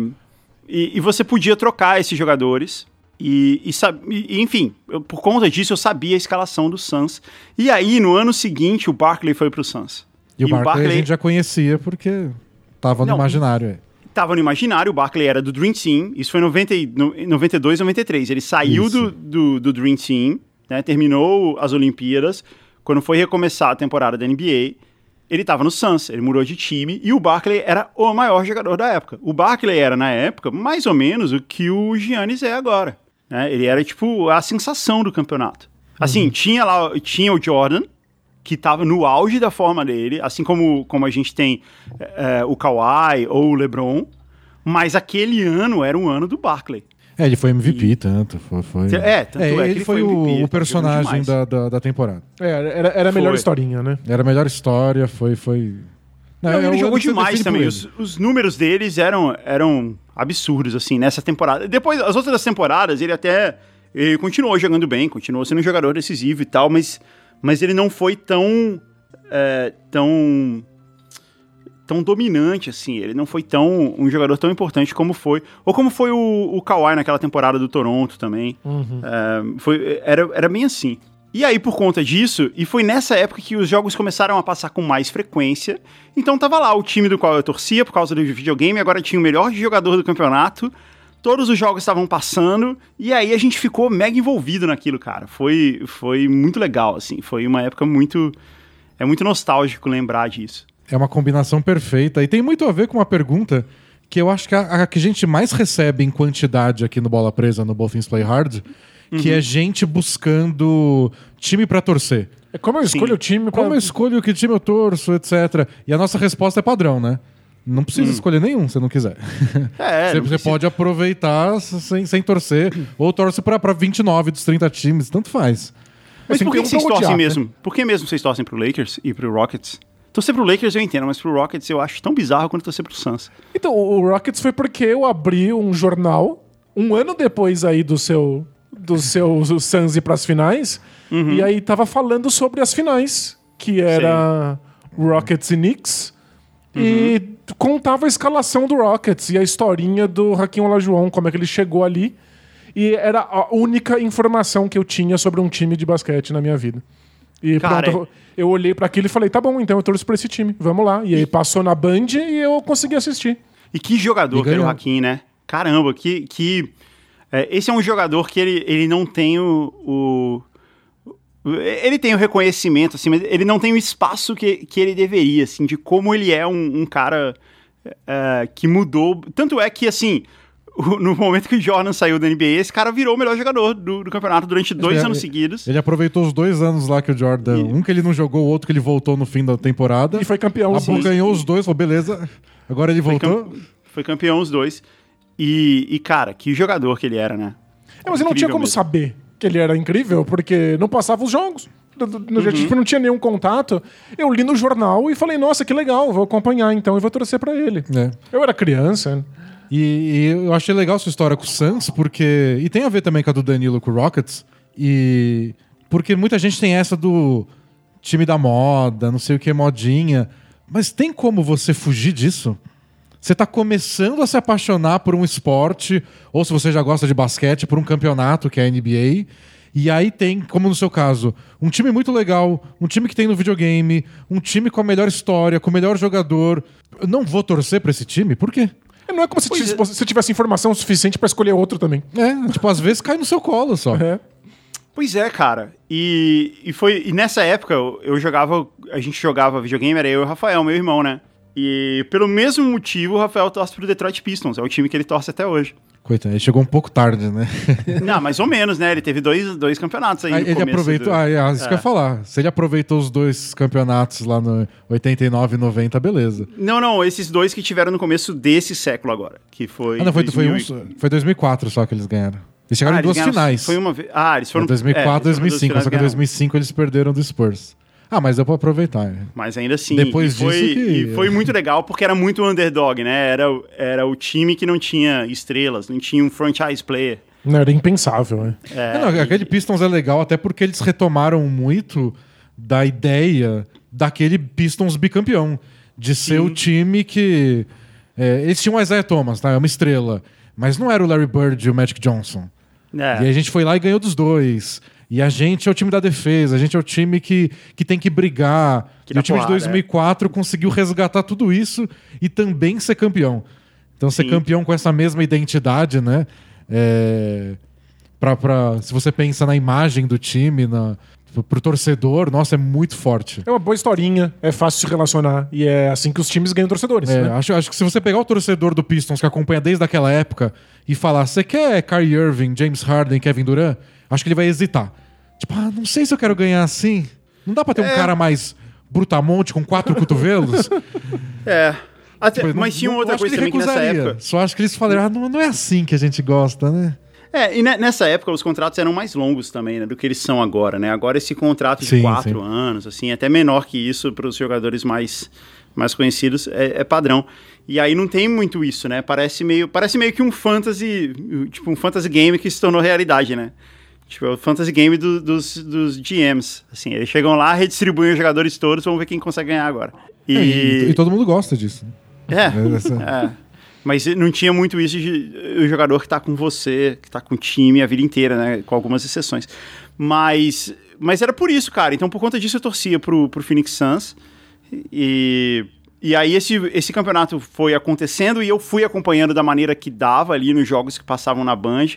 e, e, você podia trocar esses jogadores. E, e, e enfim, eu, por conta disso eu sabia a escalação do Suns. E aí, no ano seguinte, o Barkley foi pro Suns. E, o, Barkley, o Barkley, a gente já conhecia porque tava no imaginário. Tava no imaginário, o Barkley era do Dream Team. Isso foi em 90, 92, 93. Ele saiu do, do, do, Dream Team, né, terminou as Olimpíadas. Quando foi recomeçar a temporada da NBA, ele estava no Suns, ele mudou de time e o Barkley era o maior jogador da época. O Barkley era, na época, mais ou menos o que o Giannis é agora. Né? Ele era, tipo, a sensação do campeonato. Assim, uhum. tinha lá tinha o Jordan, que estava no auge da forma dele, assim como, como a gente tem é, o Kawhi ou o LeBron, mas aquele ano era um ano do Barkley. É, ele foi MVP, e... tanto. Foi, foi... É, tanto é, é ele, ele foi, foi MVP, o, personagem da, da, da, temporada. É, era, era a melhor foi. historinha, né? Era a melhor história, foi. foi... Não, Não, ele jogou demais também. Os, os, números deles eram, eram absurdos, assim, nessa temporada. Depois, as outras temporadas, ele até. Ele continuou jogando bem, continuou sendo um jogador decisivo e tal, mas, mas ele não foi tão. É, tão tão dominante assim. Ele não foi tão um jogador tão importante como foi. Ou como foi o, o Kawhi naquela temporada do Toronto também. Uhum. É, foi, era, era bem assim. E aí, por conta disso, e foi nessa época que os jogos começaram a passar com mais frequência. Então tava lá o time do qual eu torcia por causa do videogame, agora tinha o melhor jogador do campeonato. Todos os jogos estavam passando, e aí a gente ficou mega envolvido naquilo, cara. Foi, foi muito legal, assim. Foi uma época muito. É muito nostálgico lembrar disso. É uma combinação perfeita. E tem muito a ver com uma pergunta que eu acho que a, a que a gente mais recebe em quantidade aqui no Bola Presa, no Both Things Play Hard, uhum. que é gente buscando time para torcer. É como eu escolho Sim. o time pra... Como eu escolho que time eu torço, etc. E a nossa resposta é padrão, né? Não precisa hum. escolher nenhum se não quiser. É, você, você pode aproveitar sem, sem torcer, ou torce para 29 dos 30 times, tanto faz. Mas assim, por que, que vocês torcem mesmo? Por que mesmo vocês torcem pro Lakers e pro Rockets? Torcer pro Lakers eu entendo, mas pro Rockets eu acho tão bizarro quanto torcer pro Suns. Então, o Rockets foi porque eu abri um jornal um ano depois aí do seu do seu Suns ir pras finais, uhum. e aí tava falando sobre as finais, que era. Rockets e Knicks, uhum. e contava a escalação do Rockets e a historinha do Raquinho Olajuwon, como é que ele chegou ali, e era a única informação que eu tinha sobre um time de basquete na minha vida. E Cara, pronto, é... eu olhei para aquilo e falei, tá bom, então eu torço pra esse time, vamos lá. E, e... aí passou na Band e eu consegui assistir. E que jogador que era o Hakim, né? Caramba, que. que é, esse é um jogador que ele, ele não tem o, o, Ele tem o reconhecimento, assim, mas ele não tem o espaço que, que ele deveria, assim, de como ele é um, um cara é, que mudou. Tanto é que, assim, no momento que o Jordan saiu da NBA, esse cara virou o melhor jogador do, do campeonato durante dois ele, anos seguidos. Ele aproveitou os dois anos lá que o Jordan. E... Um que ele não jogou, o outro que ele voltou no fim da temporada. E foi campeão. A ganhou os dois, falou, beleza. Agora ele voltou. Foi, cam... foi campeão os dois. E, e, cara, que jogador que ele era, né? É, mas ele não tinha como mesmo. saber que ele era incrível, porque não passava os jogos. Uhum. tipo, não tinha nenhum contato. Eu li no jornal e falei, nossa, que legal, vou acompanhar então e vou torcer para ele. É. Eu era criança. E, e, eu achei legal sua história com o Suns, porque. E tem a ver também com a do Danilo com o Rockets. E. Porque muita gente tem essa do time da moda, não sei o que, modinha. Mas tem como você fugir disso? Você está começando a se apaixonar por um esporte, ou se você já gosta de basquete, por um campeonato que é a NBA. E aí tem, como no seu caso, um time muito legal, um time que tem no videogame, um time com a melhor história, com o melhor jogador. Eu não vou torcer para esse time, por quê? Não é como se tivesse, é. você tivesse informação suficiente para escolher outro também. É, tipo, às vezes cai no seu colo só. É. Pois é, cara. E, e foi e nessa época eu, eu jogava, a gente jogava videogame, era eu e o Rafael, meu irmão, né? E pelo mesmo motivo o Rafael torce pro Detroit Pistons, é o time que ele torce até hoje. Coitado, ele chegou um pouco tarde, né? Não, mais ou menos, né? Ele teve dois, dois campeonatos aí. aí ele aproveitou. Do... Ah, é, isso é. que eu ia falar. Se ele aproveitou os dois campeonatos lá no 89 e 90, beleza. Não, não, esses dois que tiveram no começo desse século agora. Que foi. Ah, não, foi, 2000... foi, um, foi 2004 só que eles ganharam. Eles chegaram ah, em duas finais. Foi uma vez. Ah, eles foram. Foi 2004 e é, 2005. Só que em 2005 eles perderam do Spurs. Ah, mas deu pra aproveitar. Mas ainda assim, Depois e foi, disso que... e foi muito legal porque era muito underdog, né? Era, era o time que não tinha estrelas, não tinha um franchise player. Não, era impensável, né? É, não, aquele Pistons é legal até porque eles retomaram muito da ideia daquele Pistons bicampeão. De ser o time que. é, eles tinham o Isaiah Thomas, tá? É uma estrela. Mas não era o Larry Bird e o Magic Johnson. É. E a gente foi lá e ganhou dos dois. E a gente é o time da defesa, a gente é o time que, que tem que brigar. Que e o time é. de 2004 conseguiu resgatar tudo isso e também ser campeão. Então, ser Sim. campeão com essa mesma identidade, né? É, pra, pra- se você pensa na imagem do time, na, pro torcedor, nossa, é muito forte. É uma boa historinha, é fácil se relacionar. E é assim que os times ganham torcedores. É, né? acho, acho que se você pegar o torcedor do Pistons que acompanha desde aquela época e falar, você quer Kyrie Irving, James Harden, Kevin Durant? Acho que ele vai hesitar. Tipo, ah, não sei se eu quero ganhar assim. Não dá pra ter um cara mais brutamonte com quatro cotovelos? É. Até- Tipo, mas não- tinha outra coisa que também que nessa recusaria. época. Só acho que eles falaram, ah, não, não é assim que a gente gosta, né? É, e ne- nessa época os contratos eram mais longos também, né, do que eles são agora, né? Agora esse contrato de Sim, quatro sim. anos, assim, até menor que isso para os jogadores mais, mais conhecidos, é, é padrão. E aí não tem muito isso, né? Parece meio, parece meio que um fantasy, tipo um fantasy game que se tornou realidade, né? Tipo, é o fantasy game do- dos, dos GMs. Assim, eles chegam lá, redistribuem os jogadores todos, vamos ver quem consegue ganhar agora. É, E, e todo mundo gosta disso. É, É, essa- é. Mas não tinha muito isso de o jogador que tá com você, que tá com o time a vida inteira, né? Com algumas exceções. Mas, mas era por isso, cara. Então, por conta disso, eu torcia pro, pro Phoenix Suns. E, e aí, esse, esse campeonato foi acontecendo e eu fui acompanhando da maneira que dava ali nos jogos que passavam na Band,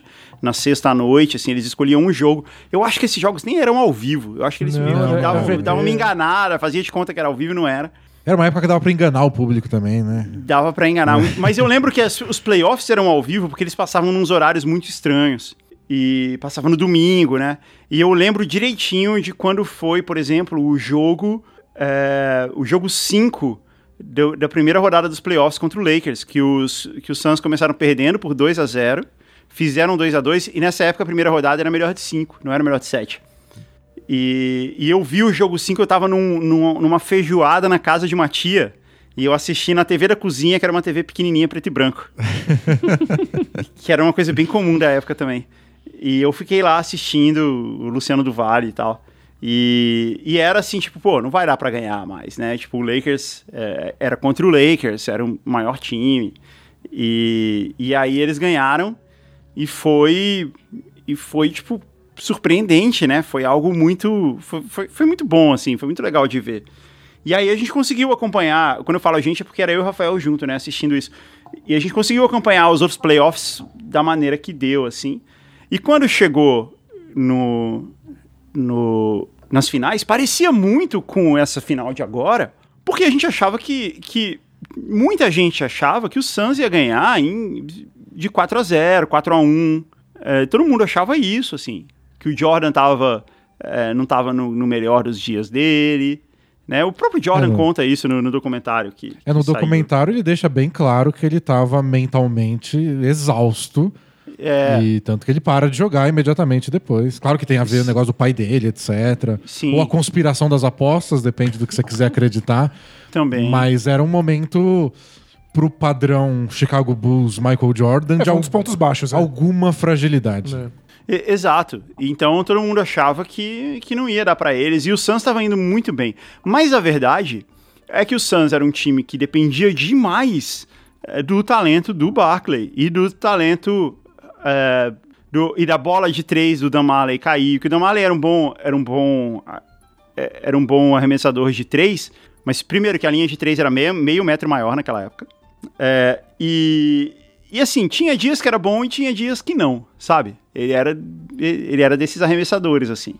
na sexta-noite, assim, eles escolhiam um jogo. Eu acho que esses jogos nem eram ao vivo. Eu acho que eles Não, que era davam, VT. davam uma enganada, fazia de conta que era ao vivo e não era. Era uma época que dava pra enganar o público também, né? Dava pra enganar. Mas eu lembro que as- os playoffs eram ao vivo porque eles passavam nos horários muito estranhos. E passavam no domingo, né? E eu lembro direitinho de quando foi, por exemplo, o jogo. é, o jogo 5 do- da primeira rodada dos playoffs contra o Lakers, que os, que os Suns começaram perdendo por 2 a 0 fizeram 2 a 2 e nessa época a primeira rodada era melhor de 5, não era melhor de 7. E, e eu vi o jogo 5, eu tava num- num- numa feijoada na casa de uma tia. E eu assisti na TV da cozinha, que era uma TV pequenininha, preto e branco. que era uma coisa bem comum da época também. E eu fiquei lá assistindo o Luciano do Vale e tal. E, e era assim, tipo, pô, não vai dar pra ganhar mais, né? Tipo, o Lakers é, era contra o Lakers, era o maior time. E, e aí eles ganharam e foi, e foi tipo, surpreendente, né? Foi algo muito. Foi, foi, foi muito bom, assim, foi muito legal de ver. E aí a gente conseguiu acompanhar. Quando eu falo a gente, é porque era eu e o Rafael junto, né? Assistindo isso. E a gente conseguiu acompanhar os outros playoffs da maneira que deu, assim. E quando chegou no, no, nas finais, parecia muito com essa final de agora, porque a gente achava que, que muita gente achava que o Suns ia ganhar em, de 4 a 0 4 a 1 É, todo mundo achava isso, assim. Que o Jordan tava, é, não estava no, no melhor dos dias dele. Né? O próprio Jordan É, conta isso no, no documentário. Que, É, no saiu. documentário ele deixa bem claro que ele tava mentalmente exausto. É, E tanto que ele para de jogar imediatamente depois. Claro que tem a ver o negócio do pai dele, etc. Sim. Ou a conspiração das apostas, depende do que você quiser acreditar. também. Mas era um momento pro padrão Chicago Bulls, Michael Jordan, É, de foi um al- dos pontos baixos. é. alguma fragilidade. É. E- Exato. Então todo mundo achava que, que não ia dar pra eles e o Suns estava indo muito bem. Mas a verdade é que o Suns era um time que dependia demais eh, do talento do Barkley e do talento eh, do- e da bola de três do Damale cair. Que o Damale era um bom era um bom eh, era um bom arremessador de três, mas primeiro que a linha de três era meio, meio metro maior naquela época. É, e, e assim, tinha dias que era bom e tinha dias que não, sabe? Ele era, ele era desses arremessadores, assim.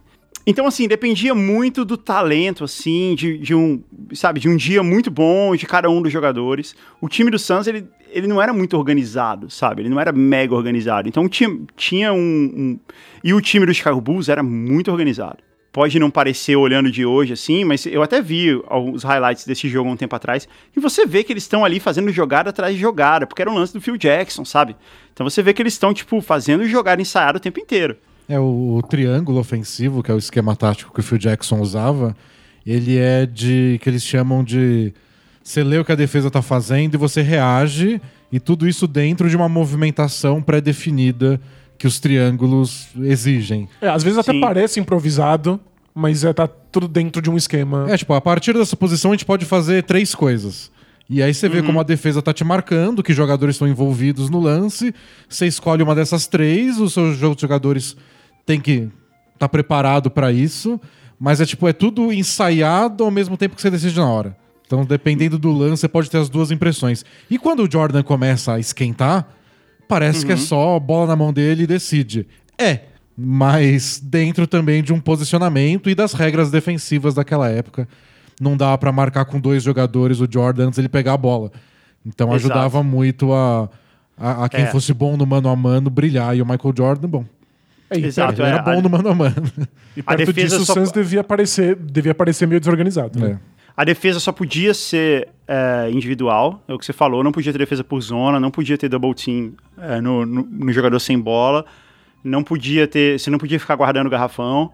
Então, assim, dependia muito do talento, assim, de, de um, sabe, de um dia muito bom de cada um dos jogadores. O time do Suns, ele, ele não era muito organizado, sabe? Ele não era mega organizado. Então, tinha, tinha um, um... E o time do Chicago Bulls era muito organizado pode não parecer olhando de hoje assim, mas eu até vi os highlights desse jogo há um tempo atrás, e você vê que eles estão ali fazendo jogada atrás de jogada, porque era um lance do Phil Jackson, sabe? Então você vê que eles estão, tipo, fazendo jogada ensaiada o tempo inteiro. É o, o triângulo ofensivo, que é o esquema tático que o Phil Jackson usava, ele é de que eles chamam de você lê o que a defesa tá fazendo e você reage, e tudo isso dentro de uma movimentação pré-definida que os triângulos exigem. É, às vezes até Sim. parece improvisado, mas é, tá tudo dentro de um esquema. É, tipo, a partir dessa posição a gente pode fazer três coisas. E aí você vê como a defesa tá te marcando, que jogadores estão envolvidos no lance. Você escolhe uma dessas três, os seus outros jogadores têm que estar tá preparado para isso. Mas é tipo, é tudo ensaiado ao mesmo tempo que você decide na hora. Então, dependendo do lance, você pode ter as duas impressões. E quando o Jordan começa a esquentar, parece que é só bola na mão dele e decide. É, mas dentro também de um posicionamento e das regras defensivas daquela época. Não dava pra marcar com dois jogadores o Jordan antes ele pegar a bola. Então Exato. ajudava muito a, a, a quem É. fosse bom no mano a mano brilhar. E o Michael Jordan, bom, É, Exato, é, era bom a- no mano a mano. E perto defesa disso, só- o Suns devia parecer, devia parecer meio desorganizado. né? É. A defesa só podia ser é, individual, é o que você falou, não podia ter defesa por zona, não podia ter double team é, no, no- no jogador sem bola, não podia ter, você não podia ficar guardando o garrafão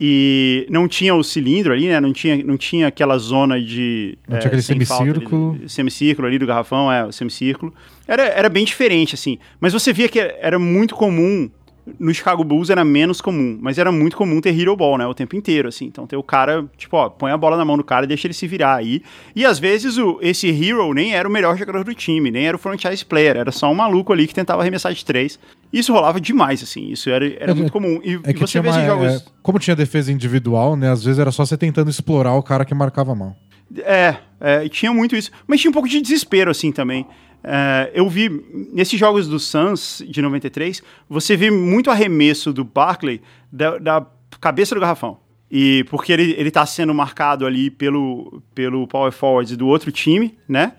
e não tinha o cilindro ali, né? Não tinha, não tinha aquela zona de Não é, tinha aquele sem falta ali, semicírculo. semicírculo ali do garrafão, é, o semicírculo. Era, era bem diferente, assim. Mas você via que era muito comum. No Chicago Bulls era menos comum, mas era muito comum ter hero ball, né? O tempo inteiro, assim. Então ter o cara, tipo, ó, põe a bola na mão do cara e deixa ele se virar aí. E às vezes o, esse hero nem era o melhor jogador do time, nem era o franchise player, era só um maluco ali que tentava arremessar de três. Isso rolava demais, assim. Isso era, era É, muito comum. E, É e você vê esses jogos. é, como tinha defesa individual, né? Às vezes era só você tentando explorar o cara que marcava mal. É, é, tinha muito isso. Mas tinha um pouco de desespero, assim, também. É, eu vi, nesses jogos do Suns, de 93, você vê muito arremesso do Barkley da, da cabeça do garrafão. E porque ele, ele tá sendo marcado ali pelo, pelo power forward do outro time, né?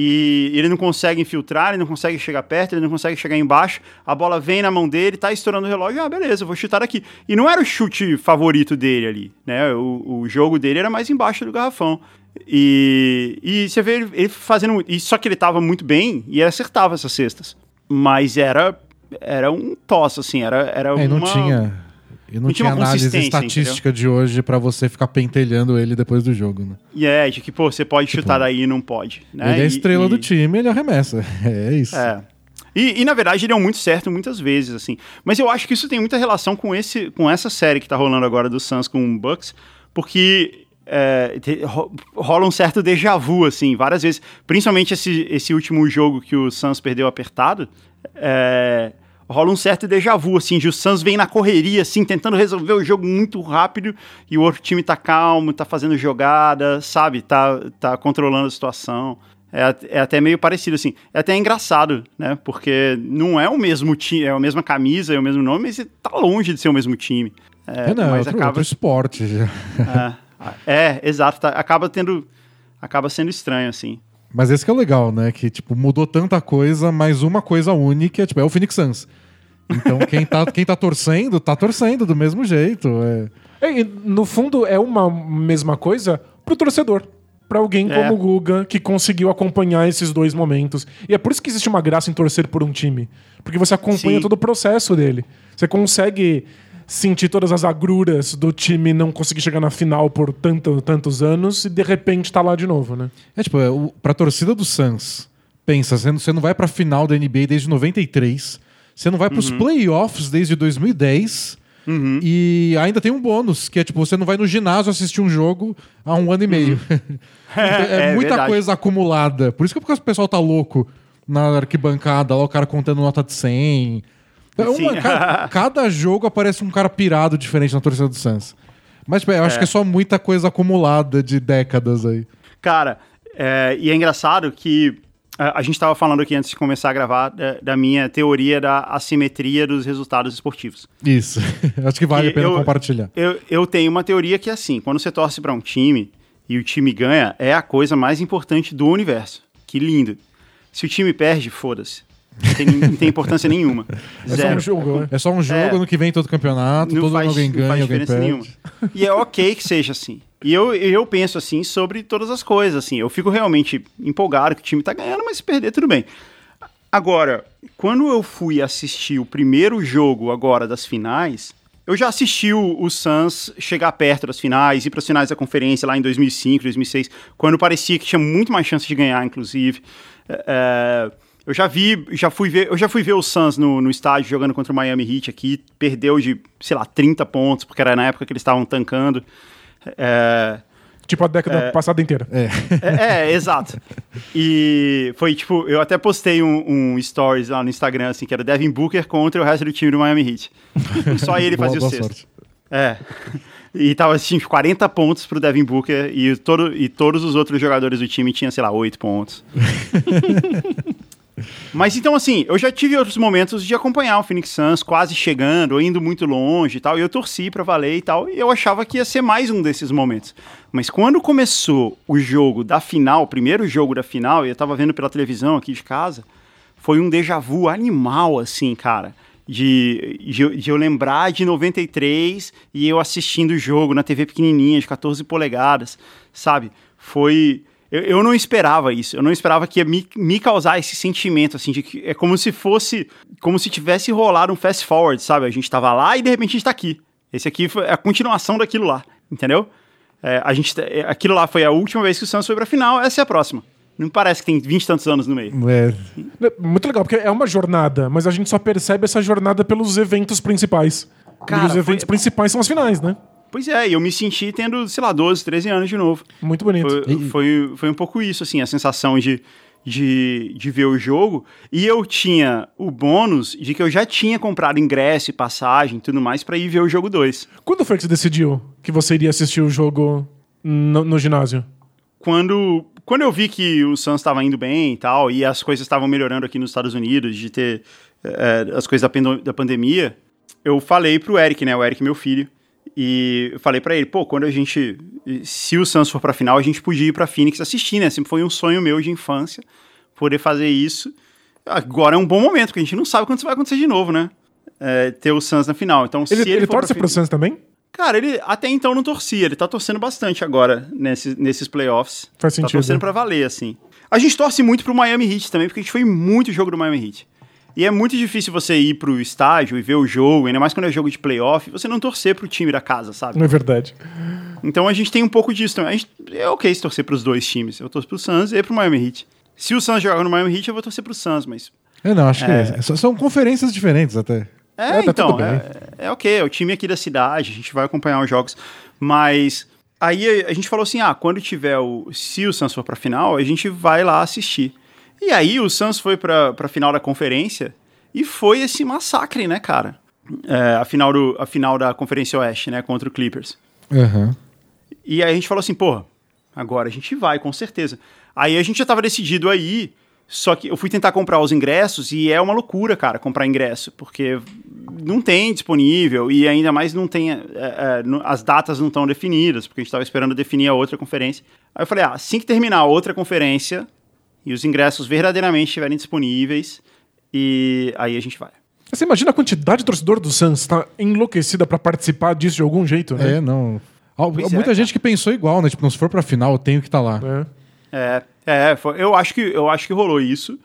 E ele não consegue infiltrar, ele não consegue chegar perto, ele não consegue chegar embaixo. A bola vem na mão dele, tá estourando o relógio. Ah, beleza, vou chutar aqui. E não era o chute favorito dele ali, né? O, o jogo dele era mais embaixo do garrafão. E, e você vê ele, ele fazendo. E só que ele tava muito bem e acertava essas cestas. Mas era, era um tosse, assim, era, era É, e não uma... tinha. E não, não tinha tinha análise estatística de hoje pra você ficar pentelhando ele depois do jogo, né? E é, de que, pô, você pode chutar daí e não pode. Né? ele é a E- estrela e- do time, ele arremessa. É isso. É. E, e, na verdade deu muito certo muitas vezes, assim. Mas eu acho que isso tem muita relação com, esse, com essa série que tá rolando agora do Suns com o Bucks, porque é, te- ro- rola um certo déjà vu, assim, várias vezes. Principalmente esse, esse último jogo que o Suns perdeu apertado, é, rola um certo déjà vu, assim, de o Suns vem na correria, assim, tentando resolver o jogo muito rápido e o outro time tá calmo, tá fazendo jogada, sabe? Tá, tá controlando a situação. É, é até meio parecido, assim. É até engraçado, né? Porque não é o mesmo time, é a mesma camisa, é o mesmo nome, mas tá longe de ser o mesmo time. É, É, não, é mas outro, acaba. outro esporte. É, é, exato. tá- acaba tendo. Acaba sendo estranho, assim. Mas esse que é o legal, né? Que, tipo, mudou tanta coisa, mas uma coisa única, tipo, é o Phoenix Suns. Então, quem tá, quem tá torcendo, tá torcendo do mesmo jeito. É. É, e, no fundo, é uma mesma coisa pro torcedor. Pra alguém É. como o Guga, que conseguiu acompanhar esses dois momentos. E é por isso que existe uma graça em torcer por um time. Porque você acompanha Sim. todo o processo dele. Você consegue sentir todas as agruras do time não conseguir chegar na final por tanto, tantos anos e de repente tá lá de novo, né? É tipo, é, pra torcida do Suns, pensa, você não, você não vai pra final da NBA desde 93, você não vai pros playoffs desde 2010, e ainda tem um bônus, que é tipo, você não vai no ginásio assistir um jogo há um ano e meio. Então, é, É muita verdade. coisa acumulada. Por isso que o pessoal tá louco na arquibancada, lá o cara contando nota de 100. É uma- Sim. ca- cada jogo aparece um cara pirado diferente na torcida do Suns. Mas tipo, eu acho que é só muita coisa acumulada de décadas aí. Cara, é, e é engraçado que a, gente estava falando aqui antes de começar a gravar da, da minha teoria da assimetria dos resultados esportivos. Isso. Acho que vale Que a pena eu- compartilhar. Eu, eu tenho uma teoria que é assim: quando você torce para um time e o time ganha, é a coisa mais importante do universo. Que lindo. Se o time perde, foda-se. Não tem, não tem importância nenhuma. É só Zero. um jogo, né? É só um jogo, É. ano que vem todo campeonato, todo faz, alguém não ganha, faz alguém diferença perde. nenhuma. E é ok que seja assim. E eu, eu penso assim sobre todas as coisas. Assim, eu fico realmente empolgado que o time tá ganhando, mas se perder, tudo bem. Agora, quando eu fui assistir o primeiro jogo agora das finais, eu já assisti o, o Suns chegar perto das finais, ir para as finais da conferência lá em 2005, 2006, quando parecia que tinha muito mais chance de ganhar, inclusive. É, Eu já vi, já fui ver, eu já fui ver o Suns no, no estádio jogando contra o Miami Heat aqui, perdeu de, sei lá, 30 pontos, porque era na época que eles estavam tancando. É, Tipo a década passada inteira. É. é, é, exato. E foi tipo, eu até postei um, um stories lá no Instagram, assim, que era Devin Booker contra o resto do time do Miami Heat. Só ele Boa- fazia boa o sexto. sorte. É. E tava assim, 40 pontos pro Devin Booker e, todo, e todos os outros jogadores do time tinham, sei lá, 8 pontos. Mas então, assim, eu já tive outros momentos de acompanhar o Phoenix Suns quase chegando, indo muito longe e tal, e eu torci pra valer e tal, e eu achava que ia ser mais um desses momentos. Mas quando começou o jogo da final, o primeiro jogo da final, e eu tava vendo pela televisão aqui de casa, foi um déjà vu animal, assim, cara. De, de, de eu lembrar de 93 e eu assistindo o jogo na TV pequenininha, de 14 polegadas, sabe? Foi. Eu, eu não esperava isso. Eu não esperava que ia me, me causar esse sentimento, assim, de que é como se fosse. Como se tivesse rolado um fast forward, sabe? A gente tava lá e de repente a gente tá aqui. Esse aqui foi a continuação daquilo lá, entendeu? É, a gente, tá- é, aquilo lá foi a última vez que o Santos foi pra final, essa é a próxima. Não parece que tem 20 e tantos anos no meio. É, Muito legal, porque é uma jornada, mas a gente só percebe essa jornada pelos eventos principais. Cara, e os eventos foi- principais são as finais, né? Pois é, eu me senti tendo, sei lá, 12, 13 anos de novo. Muito bonito. Foi, foi, foi um pouco isso, assim, a sensação de, de, de ver o jogo. E eu tinha o bônus de que eu já tinha comprado ingresso e passagem e tudo mais pra ir ver o jogo 2. Quando foi que você decidiu que você iria assistir o jogo no, no ginásio? Quando, quando eu vi que o Suns estava indo bem e tal, e as coisas estavam melhorando aqui nos Estados Unidos, de ter eh, as coisas da, da pandemia, eu falei pro Eric, né, o Eric, meu filho, e eu falei pra ele, pô, quando a gente, se o Suns for pra final, a gente podia ir pra Phoenix assistir, né, sempre foi um sonho meu de infância, poder fazer isso. Agora é um bom momento, porque a gente não sabe quando isso vai acontecer de novo, né, Eh, ter o Suns na final. Então, Ele, se ele, ele, torce pro Suns também? Cara, ele até então não torcia, ele tá torcendo bastante agora nesses, nesses playoffs. Faz Tá sentido. torcendo pra valer, assim. A gente torce muito pro Miami Heat também, porque a gente foi muito jogo do Miami Heat. E é muito difícil você ir pro estádio e ver o jogo, ainda mais quando é jogo de playoff, você não torcer pro time da casa, sabe? Não é verdade. Então a gente tem um pouco disso também. A gente, é ok se torcer pros dois times. Eu torço pro Suns e pro Miami Heat. Se o Suns jogar no Miami Heat, eu vou torcer pro Suns, mas é, não, acho que é. Só- São conferências diferentes até. É, É, tá então, é, é ok, é o time aqui da cidade, a gente vai acompanhar os jogos, mas aí a, a gente falou assim, ah, quando tiver o, se o Suns for pra final, a gente vai lá assistir. E aí o Suns foi pra, pra final da conferência e foi esse massacre, né, cara? É, a, final do, a final da Conferência Oeste, né, contra o Clippers. Aham. E aí a gente falou assim, porra, agora a gente vai, com certeza. Aí a gente já tava decidido aí, só que eu fui tentar comprar os ingressos e é uma loucura, cara, comprar ingresso, porque não tem disponível e ainda mais não tem. é, é, as datas não estão definidas, porque a gente tava esperando definir a outra conferência. Aí eu falei, ah, assim que terminar a outra conferência e os ingressos verdadeiramente estiverem disponíveis, e aí a gente vai. Você imagina a quantidade de torcedor do Suns tá enlouquecida pra participar disso de algum jeito, né? É, não. Pois Muita é, gente que pensou igual, né? Tipo, não, se for pra final, eu tenho que estar lá. É. É, é, foi- eu acho que eu acho que rolou isso,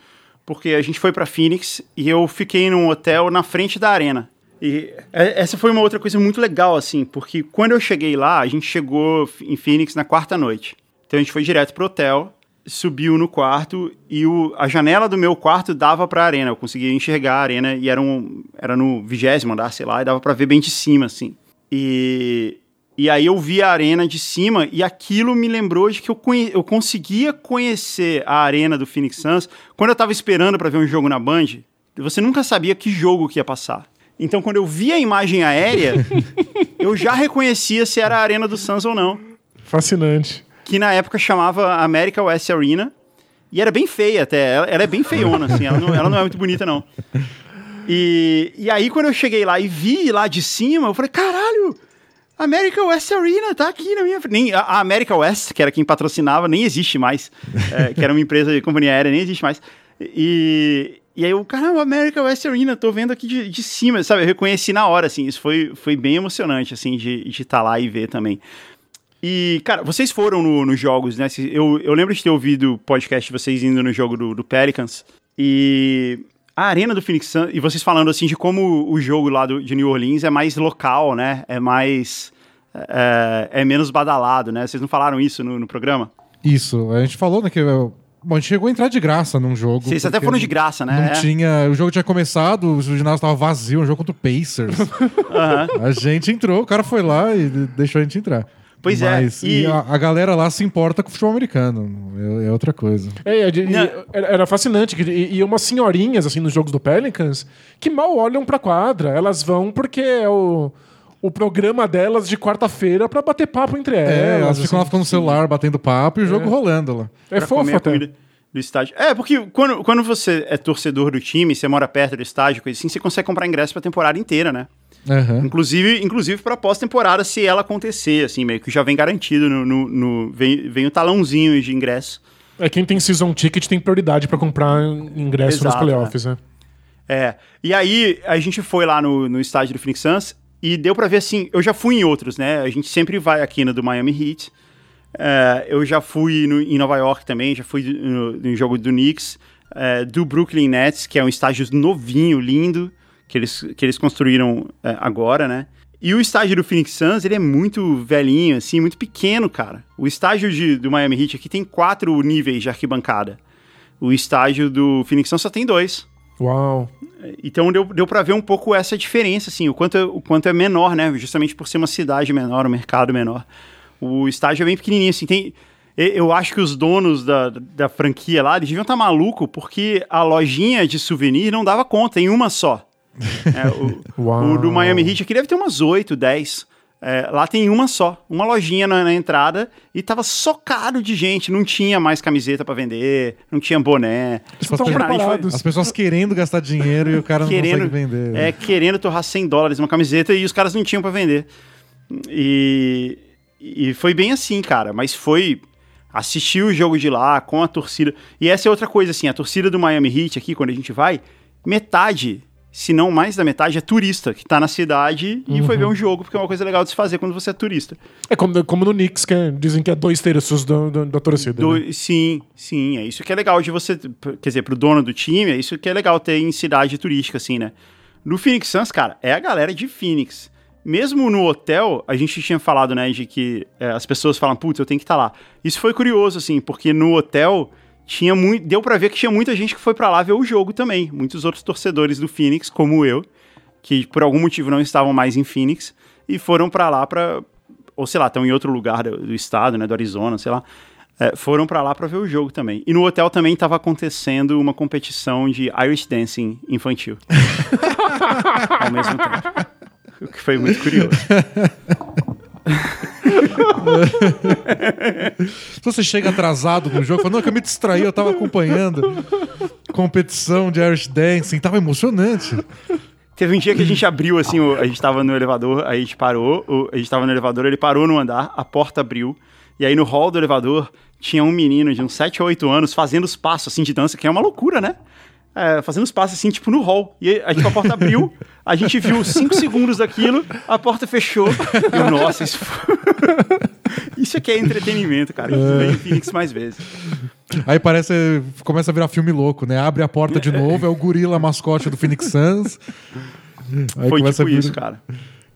porque a gente foi pra Phoenix e eu fiquei num hotel na frente da arena. E é- essa foi uma outra coisa muito legal assim, porque quando eu cheguei lá, a gente chegou em Phoenix na quarta noite. Então a gente foi direto pro hotel, subiu no quarto e o, a janela do meu quarto dava pra arena, eu conseguia enxergar a arena e era um era no vigésimo andar, sei lá, e dava pra ver bem de cima assim. E e aí eu vi a arena de cima e aquilo me lembrou de que eu, conhe- eu conseguia conhecer a arena do Phoenix Suns quando eu tava esperando para ver um jogo na Band. Você nunca sabia que jogo que ia passar. Então quando eu vi a imagem aérea, eu já reconhecia se era a arena do Suns ou não. Fascinante. Que na época chamava America West Arena. E era bem feia até. Ela, ela é bem feiona, assim. Ela não, ela não é muito bonita, não. E, e aí, quando eu cheguei lá e vi lá de cima, eu falei, caralho, America West Arena tá aqui na minha frente. Nem- A America West, que era quem patrocinava, nem existe mais. É, que era uma empresa de companhia aérea, nem existe mais. E, e aí eu, caramba, America West Arena, tô vendo aqui de, de cima, sabe? Eu reconheci na hora, assim. Isso foi, foi bem emocionante, assim, de estar lá e ver também. E, cara, vocês foram no- nos jogos, né? Eu, eu lembro de ter ouvido o podcast de vocês indo no jogo do, do Pelicans. E a arena do Phoenix Suns, e vocês falando assim de como o jogo lá do, de New Orleans é mais local, né? É mais. É, é menos badalado, né? Vocês não falaram isso no, no programa? Isso, a gente falou, né, que é, Bom, a gente chegou a entrar de graça num jogo. Vocês até foram de graça, né? Não É. tinha. O jogo tinha começado, o ginásio tava vazio, um jogo contra o Pacers. Aham. a gente entrou, o cara foi lá e deixou a gente entrar. Pois é, Mas, e- E a, a galera lá se importa com o futebol americano. É, é outra coisa. É, é, de- e- era fascinante. E, e umas senhorinhas, assim, nos jogos do Pelicans, que mal olham pra quadra. Elas vão porque é o, o programa delas de quarta-feira pra bater papo entre É, elas. elas ficam lá assim. ficando no celular, batendo papo e o jogo rolando lá. É pra fofo comer a até. do estádio. É, porque quando, quando você é torcedor do time, você mora perto do estádio, coisa assim, você consegue comprar ingresso pra temporada inteira, né? Aham. Inclusive, inclusive pra pós-temporada, se ela acontecer, assim, meio que já vem garantido no. no- no- vem, vem o talãozinho de ingresso. É, quem tem season ticket tem prioridade pra comprar ingresso nos Exato, playoffs, né? É. E aí, a gente foi lá no, no estádio do Phoenix Suns e deu pra ver assim. Eu já fui em outros, né? A gente sempre vai aqui no do Miami Heat. É, eu já fui no- em Nova York também, já fui no, no jogo do Knicks, é, do Brooklyn Nets, que é um estádio novinho, lindo, que eles, que eles construíram é, agora, né? E o estádio do Phoenix Suns, ele é muito velhinho, assim, muito pequeno, cara. O estádio de- do Miami Heat aqui tem quatro níveis de arquibancada. O estádio do Phoenix Suns só tem dois. Uau. Então deu, deu para ver um pouco essa diferença, assim, o quanto, é- o quanto é menor, né? Justamente por ser uma cidade menor, um mercado menor. O estádio é bem pequenininho, assim, tem... Eu acho que os donos da, da franquia lá, eles deviam estar maluco porque a lojinha de souvenir não dava conta em uma só. É, o, o do Miami Heat aqui deve ter umas 8, 10. É, lá tem uma só, uma lojinha na, na entrada e tava socado de gente, não tinha mais camiseta pra vender, não tinha boné. Gente foi- as pessoas querendo gastar dinheiro e o cara não querendo, consegue vender. É, querendo torrar 100 dólares numa camiseta e os caras não tinham pra vender. E, e foi bem assim, cara. Mas foi assistir o jogo de lá com a torcida. E essa é outra coisa, assim, a torcida do Miami Heat aqui, quando a gente vai, metade, se não mais da metade, é turista, que tá na cidade e foi ver um jogo, porque é uma coisa legal de se fazer quando você é turista. É como, como no Knicks, que é- dizem que é dois terços do, do- da torcida. Do- né? Sim, sim, é isso que é legal de você, quer dizer, pro dono do time, é isso que é legal ter em cidade turística, assim, né? No Phoenix Suns, cara, é a galera de Phoenix. Mesmo no hotel, a gente tinha falado, né, de que é, as pessoas falam, putz, eu tenho que estar lá. Isso foi curioso, assim, porque no hotel tinha muito, deu pra ver que tinha muita gente que foi pra lá ver o jogo também. Muitos outros torcedores do Phoenix, como eu, que por algum motivo não estavam mais em Phoenix e foram pra lá pra, ou sei lá, estão em outro lugar do, do estado, né, do Arizona, sei lá. É, foram pra lá pra ver o jogo também. E no hotel também estava acontecendo uma competição de Irish Dancing infantil. Ao mesmo tempo. O que foi muito curioso. Se você chega atrasado no jogo, fala, não, que eu me distraí, eu tava acompanhando competição de Irish Dancing, tava emocionante. Teve um dia que a gente abriu, assim, o- a gente tava no elevador, aí a gente parou, o- a gente tava no elevador, ele parou no andar, a porta abriu, e aí no hall do elevador tinha um menino de uns 7 ou 8 anos fazendo os passos, assim, de dança, que é uma loucura, né? É, fazendo os passos, assim, tipo, no hall. E aí, tipo, a porta abriu, a gente viu 5 segundos daquilo, a porta fechou, e eu, nossa, isso foi... Isso aqui é entretenimento, cara. Isso vem em Phoenix mais vezes. Aí parece, começa a virar filme louco, né? Abre a porta de novo, é o gorila mascote do Phoenix Suns. Aí Foi começa a tipo vir- isso, cara.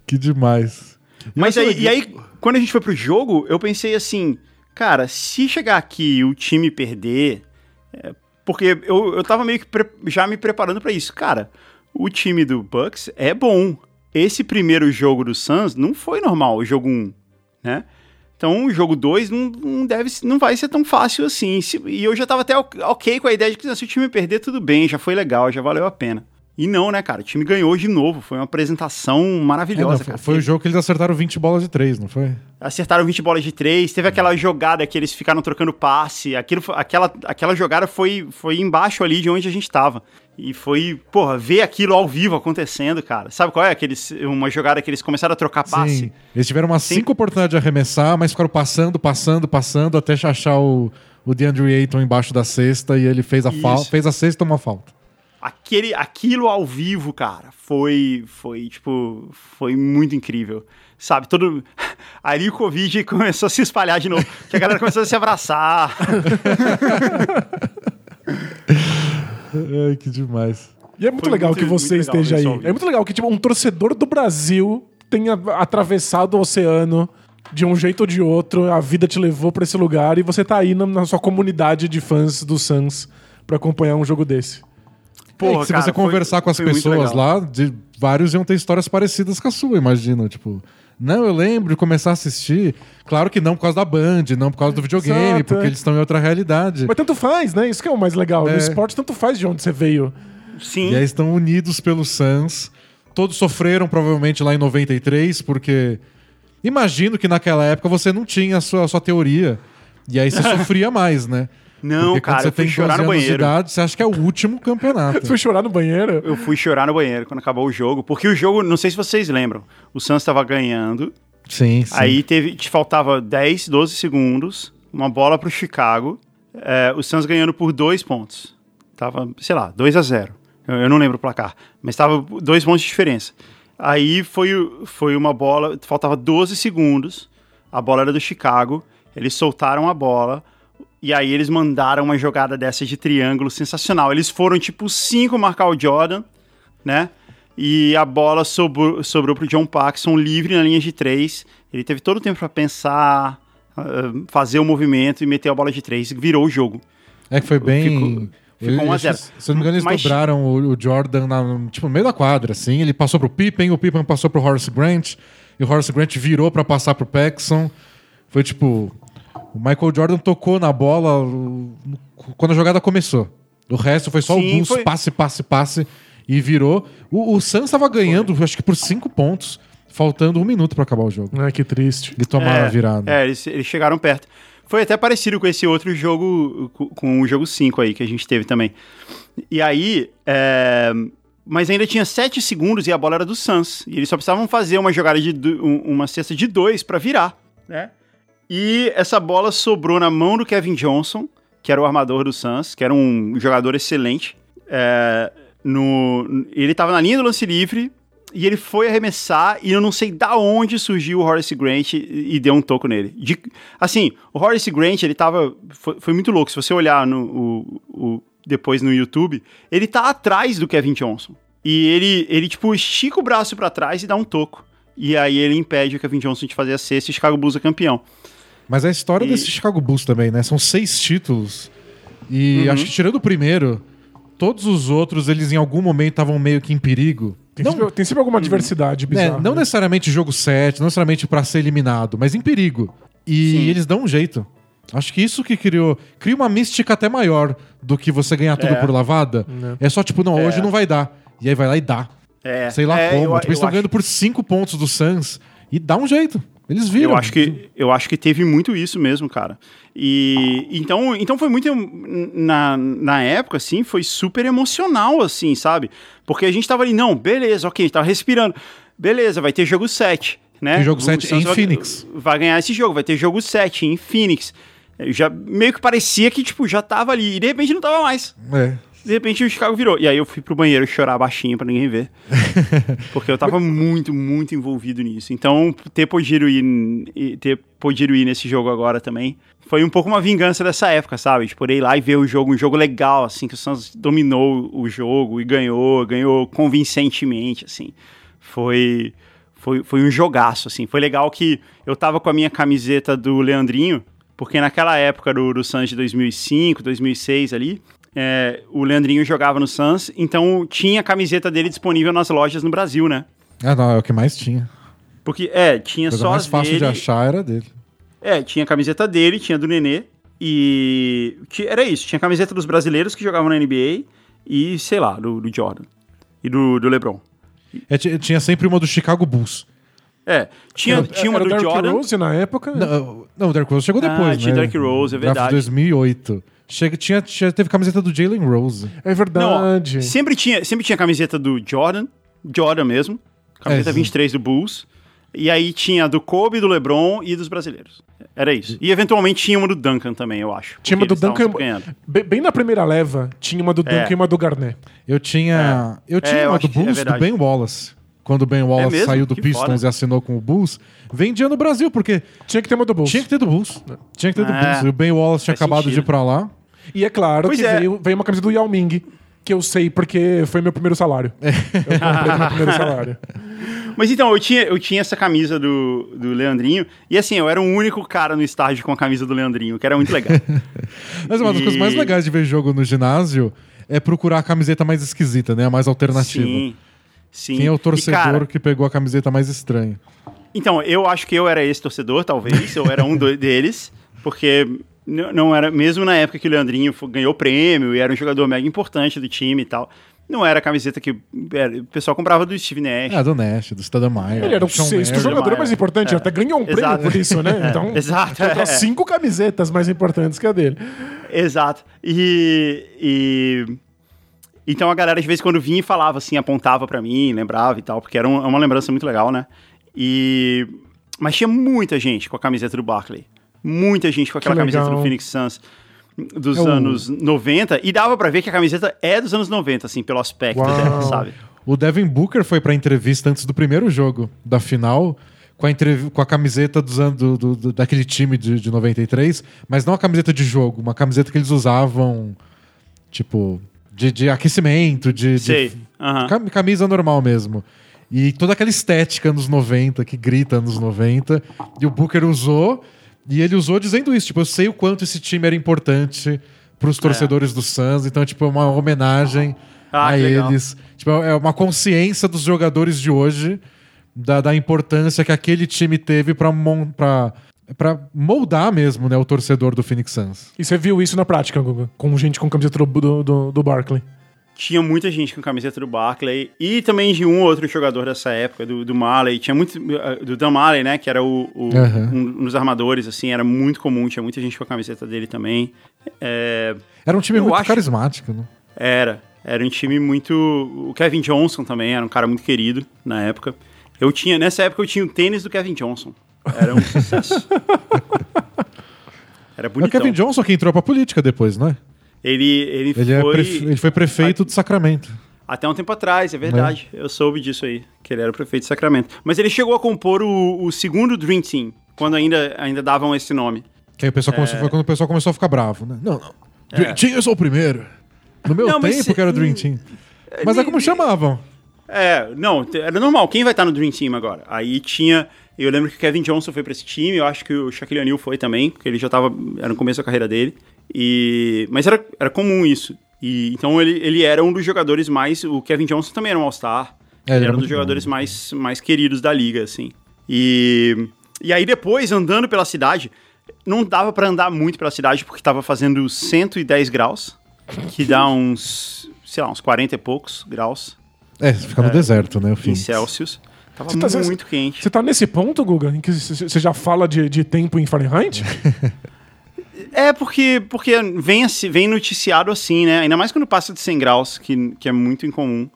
Que demais. Mas aí, e aí, quando a gente foi pro jogo, eu pensei assim, cara, se chegar aqui e o time perder, é, porque eu, eu tava meio que já me preparando pra isso. Cara, o time do Bucks é bom. Esse primeiro jogo do Suns não foi normal, o jogo 1, né? Então, o jogo 2 não, não deve, não vai ser tão fácil assim. Se- e eu já tava até ok com a ideia de que se o time perder, tudo bem, já foi legal, já valeu a pena. E não, né, cara? O time ganhou de novo. Foi uma apresentação É, não, maravilhosa, foi, cara. foi o jogo que eles acertaram 20 bolas de 3, não foi? acertaram 20 bolas de três, teve aquela jogada que eles ficaram trocando passe, aquilo, aquela, aquela jogada foi, foi embaixo ali de onde a gente tava. E foi, porra, ver aquilo ao vivo acontecendo, cara. Sabe qual é? Aqueles, uma jogada que eles começaram a trocar passe. Sim. Eles tiveram umas Sim. cinco oportunidades de arremessar, mas ficaram passando, passando, passando, até achar o, o DeAndre Ayton embaixo da cesta e ele fez a, fal- fez a cesta e uma falta. Aquele, aquilo ao vivo, cara, foi, foi, tipo, foi muito incrível. Sabe, todo... Aí o Covid começou a se espalhar de novo, que a galera começou a se abraçar. Ai, que demais. E é muito Foi legal muito- que você esteja aí. É muito legal que tipo, um torcedor do Brasil tenha atravessado o oceano de um jeito ou de outro, a vida te levou pra esse lugar e você tá aí na, na sua comunidade de fãs do Suns pra acompanhar um jogo desse. É que se cara, você foi- conversar com as foi pessoas lá, de, vários iam ter histórias parecidas com a sua, imagina. Tipo, não, eu lembro de começar a assistir. Claro que não por causa da Band, não por causa do videogame, Exato, porque é. eles estão em outra realidade. Mas tanto faz, né? Isso que é o mais legal. É. No esporte, tanto faz de onde você veio. Sim. E aí estão unidos pelo Suns. Todos sofreram provavelmente lá em 93, porque imagino que naquela época você não tinha a sua, a sua teoria. E aí você sofria mais, né? Não, Porque quando cara, você eu fui chorar 12 no banheiro. idade, você acha que é o último campeonato. Você foi chorar no banheiro? Eu fui chorar no banheiro quando acabou o jogo, porque o jogo, não sei se vocês lembram, o Suns estava ganhando, Sim, sim. aí teve, te faltava 10, 12 segundos, uma bola pro Chicago, é, o Suns ganhando por dois pontos. Tava, sei lá, 2 a 0 eu, eu não lembro o placar, mas tava dois pontos de diferença. Aí foi, o- foi uma bola, faltava 12 segundos, a bola era do Chicago, eles soltaram a bola, e aí eles mandaram uma jogada dessa de triângulo sensacional. Eles foram tipo cinco marcar o Jordan, né? E a bola sobrou, sobrou pro John Paxson livre na linha de três. Ele teve todo o tempo para pensar, ah, fazer o movimento e meter a bola de três. Virou o jogo. É que foi bem. Ficou- ficou um a Eles- zero. Se eu não me engano, eles Mas- dobraram o, o Jordan na- tipo, no meio da quadra, assim. Ele passou pro Pippen, o Pippen passou pro Horace Grant, e o Horace Grant virou pra passar pro Paxson. Foi tipo. O Michael Jordan tocou na bola quando a jogada começou. O resto foi só Sim, o boost, foi- passe, passe, passe, e virou. O, o Suns estava ganhando, acho que por cinco pontos, faltando um minuto pra acabar o jogo. Ah, que triste. E tomaram a virada. É, eles, eles chegaram perto. Foi até parecido com esse outro jogo, com, com o jogo 5 aí, que a gente teve também. E aí, é, mas ainda tinha 7 segundos e a bola era do Suns. E eles só precisavam fazer uma jogada de um- uma cesta de dois pra virar, né? E essa bola sobrou na mão do Kevin Johnson, que era o armador do Suns, que era um jogador excelente. É, no, ele tava na linha do lance livre e ele foi arremessar e eu não sei da onde surgiu o Horace Grant e, e deu um toco nele. De- assim, o Horace Grant, ele tava. Foi, foi muito louco. Se você olhar no, o- o- depois no YouTube, ele tá atrás do Kevin Johnson. E ele, ele tipo, estica o braço pra trás e dá um toco. E aí ele impede o Kevin Johnson de fazer a cesta e o Chicago Bulls é campeão. Mas a história E- desse Chicago Bulls também, né? São seis títulos. E Uhum. acho que tirando o primeiro, todos os outros, eles em algum momento estavam meio que em perigo. Tem, Não, sempre, tem sempre alguma diversidade né, bizarra. não né? necessariamente jogo 7, não necessariamente pra ser eliminado, mas em perigo. E Sim. eles dão um jeito. Acho que isso que criou. Cria uma mística até maior do que você ganhar tudo É. por lavada. É só tipo, não, hoje não vai dar. E aí vai lá e dá. É, Sei lá é, como. eu- tipo, eles eu estão acho- ganhando por 5 pontos do Suns. E dá um jeito. Eles viram. Eu acho que eu acho que teve muito isso mesmo, cara. E então, então foi muito na, na época assim, foi super emocional assim, sabe? Porque a gente tava ali, não, beleza, OK, tava respirando. Beleza, vai ter jogo 7, né? Tem jogo O 7 Suns em vai- Phoenix. Vai ganhar esse jogo, vai ter jogo 7 em Phoenix. Já meio que parecia que tipo já tava ali e de repente não tava mais. É. De repente o Chicago virou. E aí eu fui pro banheiro chorar baixinho pra ninguém ver. Porque eu tava muito, muito envolvido nisso. Então, ter podido ir, e ter podido ir nesse jogo agora também foi um pouco uma vingança dessa época, sabe? Poder ir lá e ver o jogo, um jogo legal, assim, que o Suns dominou o jogo e ganhou, ganhou convincentemente, assim. Foi, foi, foi um jogaço, assim. Foi legal que eu tava com a minha camiseta do Leandrinho, porque naquela época do, do Suns de 2005, 2006 ali, é, o Leandrinho jogava no Suns, então tinha a camiseta dele disponível nas lojas no Brasil, né? Ah, não, é o que mais tinha. Porque, é, tinha A coisa só mais as fácil dele, de achar era dele. É, tinha a camiseta dele, tinha a do Nenê, e era isso, tinha a camiseta dos brasileiros que jogavam na NBA e, sei lá, do, do Jordan e do, do LeBron. É, ti- tinha sempre uma do Chicago Bulls. É, tinha, Era- tinha uma era o do Derrick Jordan, Rose na época. Não, não, o Derrick Rose chegou Ah, depois, tinha né? Derrick Rose, é Draft verdade. 2008. Chega, tinha, tinha, teve camiseta do Jalen Rose. É Não, ó, verdade. sempre tinha, sempre tinha a camiseta do Jordan, Jordan mesmo, camiseta É, sim. 23 do Bulls, e aí tinha a do Kobe, do LeBron e dos brasileiros. Era isso. E eventualmente tinha uma do Duncan também, eu acho. Tinha uma do Duncan. Bem, bem na primeira leva, tinha uma do Duncan e uma do Garnett. Eu tinha, eu tinha eu uma acho do é Bulls do. Ben Wallace. Quando o Ben Wallace mesmo? saiu do Que Pistons foda. e assinou com o Bulls, vendia no Brasil, porque Tinha que ter uma do Bulls. tinha que ter do Bulls. Tinha que ter do É. Bulls. E o Ben Wallace tinha Faz acabado de sentido. ir pra lá. E é claro Pois que é. Veio, veio uma camisa do Yao Ming, que eu sei porque foi meu primeiro salário. Eu comprei com meu primeiro salário. Mas então, eu tinha, eu tinha essa camisa do, do Leandrinho, e assim, eu era o único cara no estádio com a camisa do Leandrinho, que era muito legal. Mas uma das E- coisas mais legais de ver jogo no ginásio é procurar a camiseta mais esquisita, né? A mais alternativa. sim. Sim. Quem é o torcedor cara, que pegou a camiseta mais estranha? Então, eu acho que eu era esse torcedor, talvez. Eu era um deles, porque n- não era, mesmo na época que o Leandrinho ganhou prêmio e era um jogador mega importante do time e tal, não era a camiseta que era- o pessoal comprava do Steve Nash. Ah, do Nash, do Stoudemire. Ele era o Sean sexto jogador mais importante, até ganhou um prêmio Exato. por isso, né? Então, Exato, é. cinco camisetas mais importantes que a dele. Exato. E, e- Então a galera, de vez em quando vinha e falava assim, apontava pra mim, lembrava e tal, porque era um- uma lembrança muito legal, né? E. Mas tinha muita gente com a camiseta do Barkley. Muita gente com aquela Que camiseta do Phoenix Suns dos É o- anos 90. E dava pra ver que a camiseta é dos anos 90, assim, pelo aspecto Uau. dela, sabe? O Devin Booker foi pra entrevista antes do primeiro jogo da final com a, com a camiseta dos anos do, do- do- daquele time de, de 93, mas não a camiseta de jogo, uma camiseta que eles usavam, tipo, de, de aquecimento, de, de Sei. aham. cam- camisa normal mesmo. E toda aquela estética anos 90, que grita anos 90, e o Booker usou, e ele usou dizendo isso, tipo, eu sei o quanto esse time era importante pros torcedores do Suns, então, tipo, é uma homenagem Ah, a legal. eles. Tipo, é uma consciência dos jogadores de hoje da, da importância que aquele time teve pra, mon- pra, pra moldar mesmo, né, o torcedor do Phoenix Suns. E você viu isso na prática, Guga? Com gente com camiseta do, do, do, do Barkley. Tinha muita gente com camiseta do Barkley e também de um ou outro jogador dessa época, do, do Marley. Tinha muito. eh, Do Dan Marley, né? Que era o, o- Aham. um, um dos armadores, assim, era muito comum. Tinha muita gente com a camiseta dele também. É, Era um time muito acho- carismático, né? era. Era um time muito. O Kevin Johnson também era um cara muito querido na época. Eu tinha, nessa época eu tinha o tênis do Kevin Johnson. Era um sucesso. Era É o bonitão. Kevin Johnson que entrou pra política depois, não é? Ele, ele, Ele, é foi. prefe- ele foi prefeito de Sacramento. Até um tempo atrás, é verdade. Eu soube disso aí, que ele era o prefeito de Sacramento. Mas ele chegou a compor o, o segundo Dream Team, quando ainda, ainda davam esse nome. Que aí o pessoal começou, foi quando o pessoal começou a ficar bravo, né? Não, não. Dream Team eu sou o primeiro. No meu Não, tempo se- que era Dream Team. Mas é como chamavam. É, não, era normal. Quem vai estar no Dream Team agora? Aí tinha. Eu lembro que o Kevin Johnson foi pra esse time, eu acho que o Shaquille O'Neal foi também, porque ele já tava. Era no começo da carreira dele. E, mas era, era comum isso. E, então ele, ele era um dos jogadores mais. O Kevin Johnson também era um All-Star. É, ele era um dos jogadores bom. mais, mais queridos da liga, assim. E, e aí depois, andando pela cidade, não dava pra andar muito pela cidade porque tava fazendo 110 graus, que dá uns, sei lá, uns 40 e poucos graus É, fica no deserto, né? O fim. em Celsius. Tava Você tá- muito quente. Você tá nesse ponto, Guga, em que você já fala de, de tempo em Fahrenheit? É porque, porque vem, vem noticiado assim, né? Ainda mais quando passa de 100 graus, que, que é muito incomum.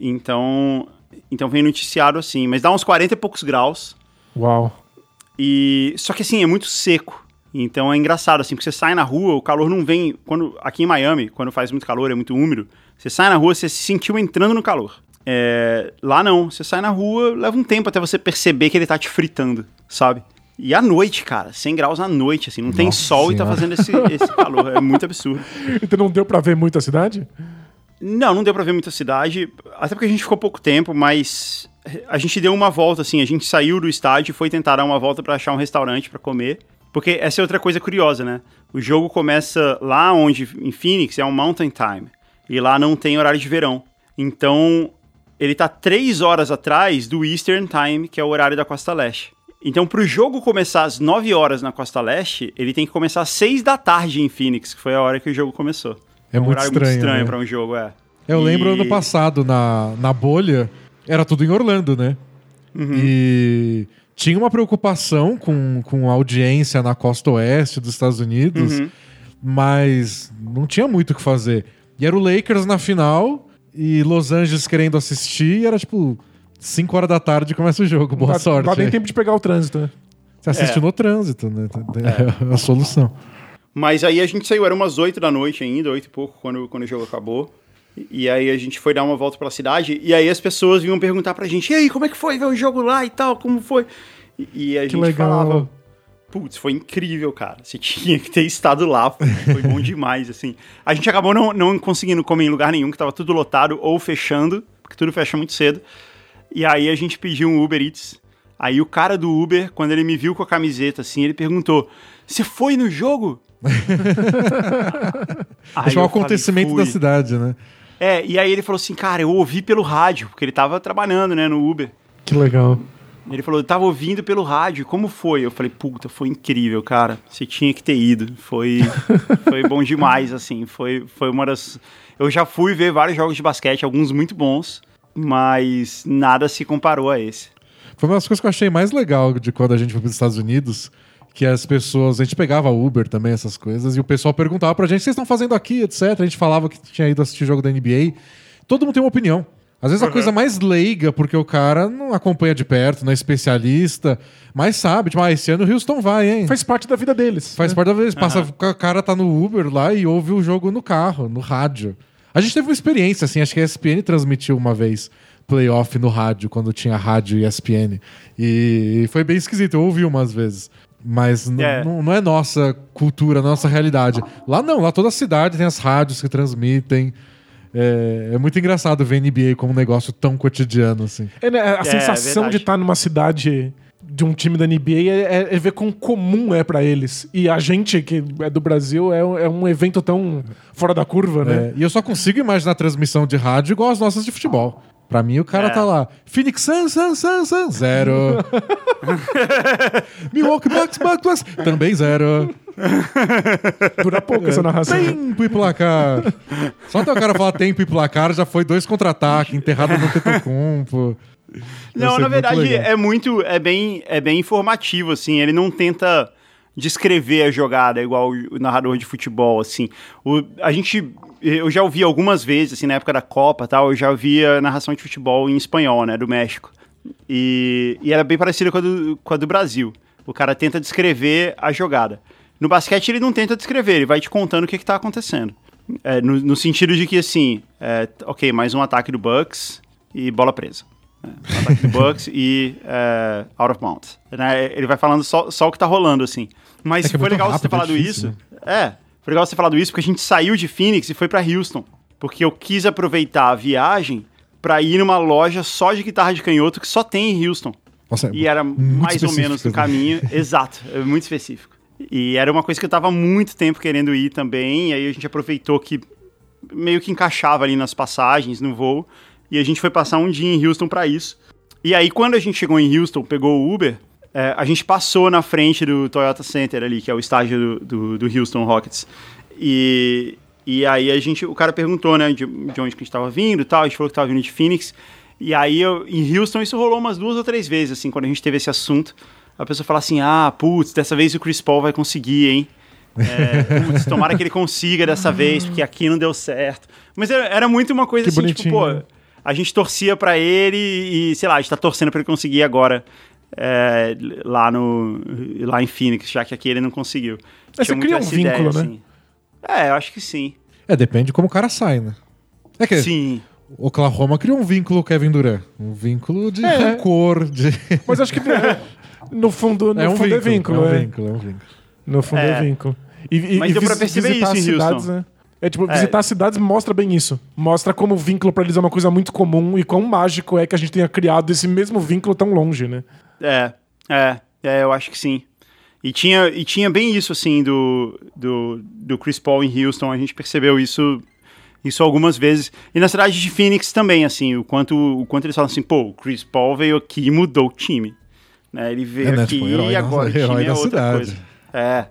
Então, então vem noticiado assim. Mas dá uns 40 e poucos graus. Uau. E só que assim, é muito seco. Então é engraçado assim, porque você sai na rua, o calor não vem, quando aqui em Miami, quando faz muito calor, é muito úmido, você sai na rua, você se sentiu entrando no calor. É, lá não, você sai na rua, leva um tempo até você perceber que ele tá te fritando, sabe? E à noite, cara, 100 graus à noite, assim, não tem Nossa sol e tá Senhora. fazendo esse, esse calor, é muito absurdo. Então não deu pra ver muito a cidade? Não, não deu pra ver muita cidade, até porque a gente ficou pouco tempo, mas a gente deu uma volta, assim, a gente saiu do estádio e foi tentar dar uma volta pra achar um restaurante pra comer. Porque essa é outra coisa curiosa, né? O jogo começa lá onde, em Phoenix, é um Mountain Time. E lá não tem horário de verão. Então, ele tá três horas atrás do Eastern Time, que é o horário da Costa Leste. Então, pro jogo começar às 9 horas na Costa Leste, ele tem que começar às 6 da tarde em Phoenix, que foi a hora que o jogo começou. É um muito estranho. muito estranho né? pra um jogo, é. Eu lembro E- ano passado, na, na bolha, era tudo em Orlando, né? Uhum. E tinha uma preocupação com, com a audiência na costa oeste dos Estados Unidos, Uhum. mas não tinha muito o que fazer. E era o Lakers na final e Los Angeles querendo assistir, e era tipo 5 horas da tarde começa o jogo. Boa dá- sorte. Não dá nem aí. tempo de pegar o trânsito, né? Você assiste É. no trânsito, né? É a solução. Mas aí a gente saiu, era umas 8 da noite ainda, 8 e pouco, quando, quando o jogo acabou. E- aí a gente foi dar uma volta pela cidade, e aí as pessoas vinham perguntar pra gente, e aí, como é que foi ver o jogo lá e tal, como foi? E, e a Que gente legal. falava, putz, foi incrível, cara, você tinha que ter estado lá, foi, foi bom demais, assim. A gente acabou não, não conseguindo comer em lugar nenhum, que tava tudo lotado ou fechando, porque tudo fecha muito cedo. E aí a gente pediu um Uber Eats. Aí o cara do Uber, quando ele me viu com a camiseta assim, ele perguntou: Você foi no jogo? Aí Acho um acontecimento falei, da cidade, né? É, e aí ele falou assim, cara, eu ouvi pelo rádio, porque ele tava trabalhando, né, no Uber. Que legal. Ele falou, eu tava ouvindo pelo rádio, como foi? Eu falei, puta, foi incrível, cara. Você tinha que ter ido. Foi, foi bom demais, assim. Foi, foi uma das. Eu já fui ver vários jogos de basquete, alguns muito bons, mas nada se comparou a esse. Foi uma das coisas que eu achei mais legal de quando a gente foi para os Estados Unidos, que as pessoas, a gente pegava Uber também, essas coisas, e o pessoal perguntava pra gente, vocês estão fazendo aqui, etc. A gente falava que tinha ido assistir jogo da NBA. Todo mundo tem uma opinião. Às vezes uhum. a coisa mais leiga, porque o cara não acompanha de perto, não é especialista, mas sabe, tipo, ah, esse ano o Houston vai, hein? Faz parte da vida deles. Faz né? parte da vida deles. Passa, uhum. O cara tá no Uber lá e ouve o jogo no carro, no rádio. A gente teve uma experiência, assim, acho que a ESPN transmitiu uma vez playoff no rádio, quando tinha rádio e ESPN. E foi bem esquisito, eu ouvi umas vezes. Mas é. não é nossa cultura, nossa realidade. Lá não, lá toda a cidade tem as rádios que transmitem. É, é, muito engraçado ver NBA como um negócio tão cotidiano, assim. É, né, a é, sensação de estar numa cidade de um time da NBA é, é, é ver quão comum é para eles. E a gente, que é do Brasil, é, é um evento tão fora da curva, né? É, e eu só consigo imaginar a transmissão de rádio igual as nossas de futebol. Pra mim, o cara é. tá lá. Phoenix Suns, Suns, Suns, Suns, zero. Milwaukee Bucks, Bucks, Bucks, também zero. Dura pouco essa narração. Tempo e placar. Só até o cara falar tempo e placar, já foi dois contra-ataques, enterrado no Tetocumpo. Não, na verdade, é muito. É bem, é bem informativo, assim. Ele não tenta descrever a jogada igual o narrador de futebol, assim. O, a gente eu já ouvi algumas vezes, assim, na época da Copa tal, eu já ouvia narração de futebol em espanhol, né, do México. E, e era bem parecida com a, do, com a do Brasil. O cara tenta descrever a jogada. No basquete ele não tenta descrever, ele vai te contando o que está acontecendo. É, no, no, sentido de que, assim, é, ok, mais um ataque do Bucks e bola presa. É, ataque do Bucks e é, out of bounds. Né? Ele vai falando só, só o que está rolando, assim. Mas é foi legal rápido, você ter falado difícil, isso. Né? É, foi legal você falado isso porque a gente saiu de Phoenix e foi para Houston. Porque eu quis aproveitar a viagem para ir numa loja só de guitarra de canhoto que só tem em Houston. Nossa, e era mais ou menos no né? caminho. Exato, é muito específico. E era uma coisa que eu tava muito tempo querendo ir também. E aí a gente aproveitou que meio que encaixava ali nas passagens no voo. E a gente foi passar um dia em Houston para isso. E aí, quando a gente chegou em Houston, pegou o Uber, é, a gente passou na frente do Toyota Center ali, que é o estádio do, do, do Houston Rockets. E, e aí a gente, o cara perguntou, né, de, de onde que a gente estava vindo e tal, a gente falou que estava vindo de Phoenix. E aí eu, em Houston isso rolou umas duas ou três vezes, assim, quando a gente teve esse assunto. A pessoa fala assim, ah, putz, dessa vez o Chris Paul vai conseguir, hein? É, putz, tomara que ele consiga dessa vez, porque aqui não deu certo. Mas era, era muito uma coisa que assim, tipo, pô, né? A gente torcia para ele e, sei lá, a gente tá torcendo para ele conseguir agora é, lá, no, lá em Phoenix, já que aqui ele não conseguiu. Mas você cria um vínculo, ideia, né? Assim. É, eu acho que sim. É, depende de como o cara sai, né? É que sim. Oklahoma criou um vínculo Kevin Durant. Um vínculo de é. rancor. De... Mas acho que no fundo, no é um fundo é vínculo, é vínculo. É um vínculo, é um vínculo. No fundo é, é vínculo. E, e, Mas e deu pra perceber isso em cidades, Houston. Né? É tipo, visitar é. cidades mostra bem isso. Mostra como o vínculo para eles é uma coisa muito comum e quão mágico é que a gente tenha criado esse mesmo vínculo tão longe, né? É, é, é, eu acho que sim. E tinha, e tinha bem isso, assim, do, do, do Chris Paul em Houston, a gente percebeu isso isso algumas vezes. E na cidade de Phoenix também, assim, o quanto, o quanto eles falam assim, pô, o Chris Paul veio aqui e mudou o time. Né? Ele veio é, né, aqui tipo, herói, e agora o time é outra cidade. coisa. É,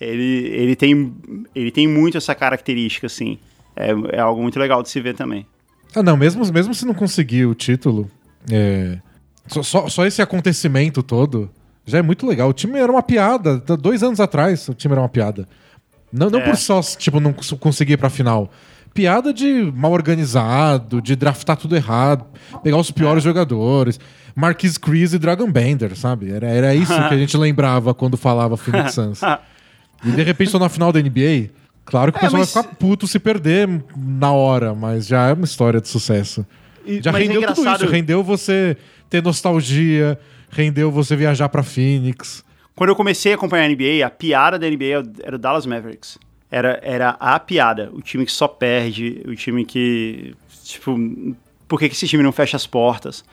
ele, ele, tem, ele tem muito essa característica, assim. É, é algo muito legal de se ver também. Ah, não, mesmo, mesmo se não conseguir o título, é, só, só, só, esse acontecimento todo já é muito legal. O time era uma piada. Dois anos atrás, o time era uma piada. Não, não é. por só, tipo, não conseguir ir pra final. Piada de mal organizado, de draftar tudo errado, pegar os piores é. jogadores. Marquis Chris e Dragon Bender, sabe? Era, era isso que a gente lembrava quando falava Phoenix Suns. e de repente estou na final da NBA. Claro que o é, pessoal mas... vai ficar puto se perder na hora, mas já é uma história de sucesso. E, já é rendeu é tudo isso, rendeu você ter nostalgia, rendeu você viajar para Phoenix. Quando eu comecei a acompanhar a NBA, a piada da NBA era o Dallas Mavericks. Era, era a piada. O time que só perde, o time que. Tipo, por que, que esse time não fecha as portas?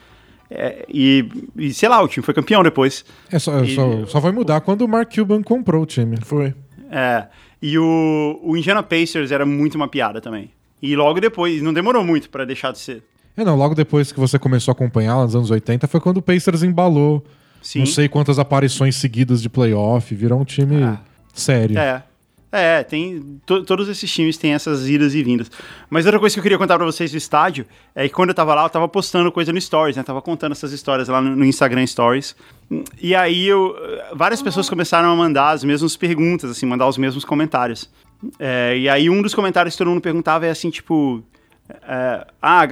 É, e, e, sei lá, o time foi campeão depois. É, só, E- só, só vai mudar quando o Mark Cuban comprou o time. Foi. É, e o, o Indiana Pacers era muito uma piada também. E logo depois, não demorou muito pra deixar de ser. É, não, logo depois que você começou a acompanhar, lá nos anos 80, foi quando o Pacers embalou Sim. não sei quantas aparições seguidas de playoff, virou um time Ah. sério. É. É, tem. to- todos esses times têm essas idas e vindas. Mas outra coisa que eu queria contar pra vocês do estádio é que quando eu tava lá, eu tava postando coisa no Stories, né? Tava contando essas histórias lá no, no Instagram Stories. E aí eu. Várias pessoas começaram a mandar as mesmas perguntas, assim, mandar os mesmos comentários. É, e aí um dos comentários que todo mundo perguntava é assim, tipo. é, ah,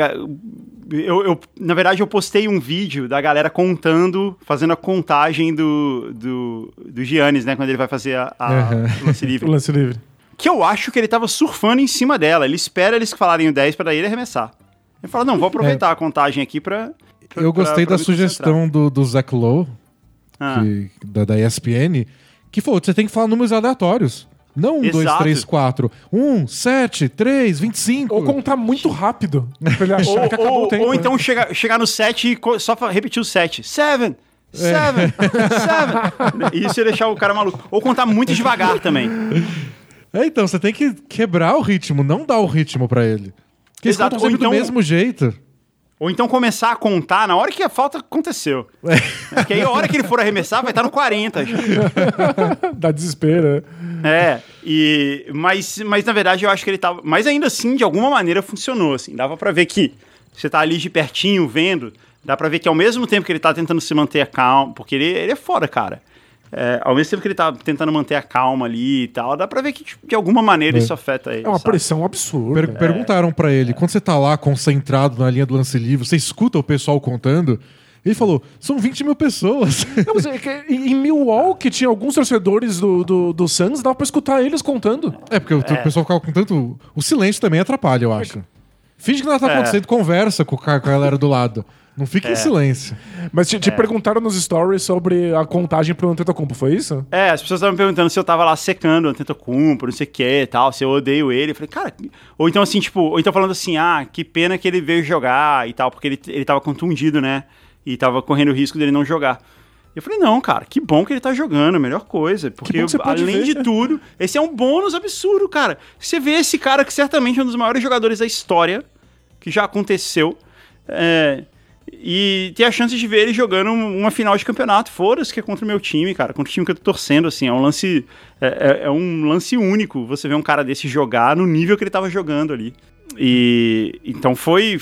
eu, eu- na verdade eu postei um vídeo da galera contando, fazendo a contagem do, do, do Giannis, né? Quando ele vai fazer a, a Uhum. o lance O livre. lance livre. Que eu acho que ele tava surfando em cima dela. Ele espera eles falarem o 10 pra daí ele arremessar. Ele fala, não, vou aproveitar a contagem aqui pra... pra- Eu gostei pra- da pra me sugestão do, do Zach Lowe. Ah, que- da, da ESPN, que falou: você tem que falar números aleatórios. Não um, dois, Exato. três, quatro. Um, sete, três, vinte e cinco. Ou contar muito rápido. Pra ele achar Ou, que acabou ou- o tempo. ou né? então chegar, chegar no 7 e só repetir o 7. Seven! Seven! Seven! Isso ia deixar o cara maluco. Ou contar muito devagar também. É, então, você tem que quebrar o ritmo, não dar o ritmo pra ele. Porque eles Exato, ou sempre então- do mesmo jeito. Ou então começar a contar na hora que a falta aconteceu. Porque aí a hora que ele for arremessar vai estar no 40 já. Dá desespero. Né? É, e, mas, mas na verdade eu acho que ele tava. Mas ainda assim, de alguma maneira funcionou. Assim, dava pra ver que você tá ali de pertinho vendo, dá pra ver que ao mesmo tempo que ele tá tentando se manter calmo, porque ele, ele é foda, cara. É, ao mesmo tempo que ele tá tentando manter a calma ali e tal, dá pra ver que tipo, de alguma maneira isso afeta ele. É uma sabe? pressão absurda. Per- Perguntaram pra ele, quando você tá lá concentrado na linha do lance livre, você escuta o pessoal contando? Ele falou: são 20 mil pessoas. Não, mas é que em Milwaukee tinha alguns torcedores do, do, do Suns, dava pra escutar eles contando. é, porque o, o pessoal ficava com tanto. O silêncio também atrapalha, eu acho. Finge que nada tá É. acontecendo, conversa com o cara com a galera do lado. Não fica em silêncio. Mas te, te perguntaram nos stories sobre a contagem pro Antetokounmpo, foi isso? É, as pessoas estavam me perguntando se eu tava lá secando o Antetokounmpo, não sei o que e tal, se eu odeio ele. Eu falei, cara... Ou então assim, tipo... Ou então falando assim, ah, que pena que ele veio jogar e tal, porque ele, ele tava contundido, né? E tava correndo o risco dele não jogar. Eu falei, não, cara, que bom que ele tá jogando, a melhor coisa. Porque, além ver. de tudo, esse é um bônus absurdo, cara. Você vê esse cara que certamente é um dos maiores jogadores da história, que já aconteceu, é, e ter a chance de ver ele jogando um- uma final de campeonato. Foda-se que é contra o meu time, cara, contra o time que eu tô torcendo, assim. É um lance, é, é- é um lance único você ver um cara desse jogar no nível que ele tava jogando ali. E então foi.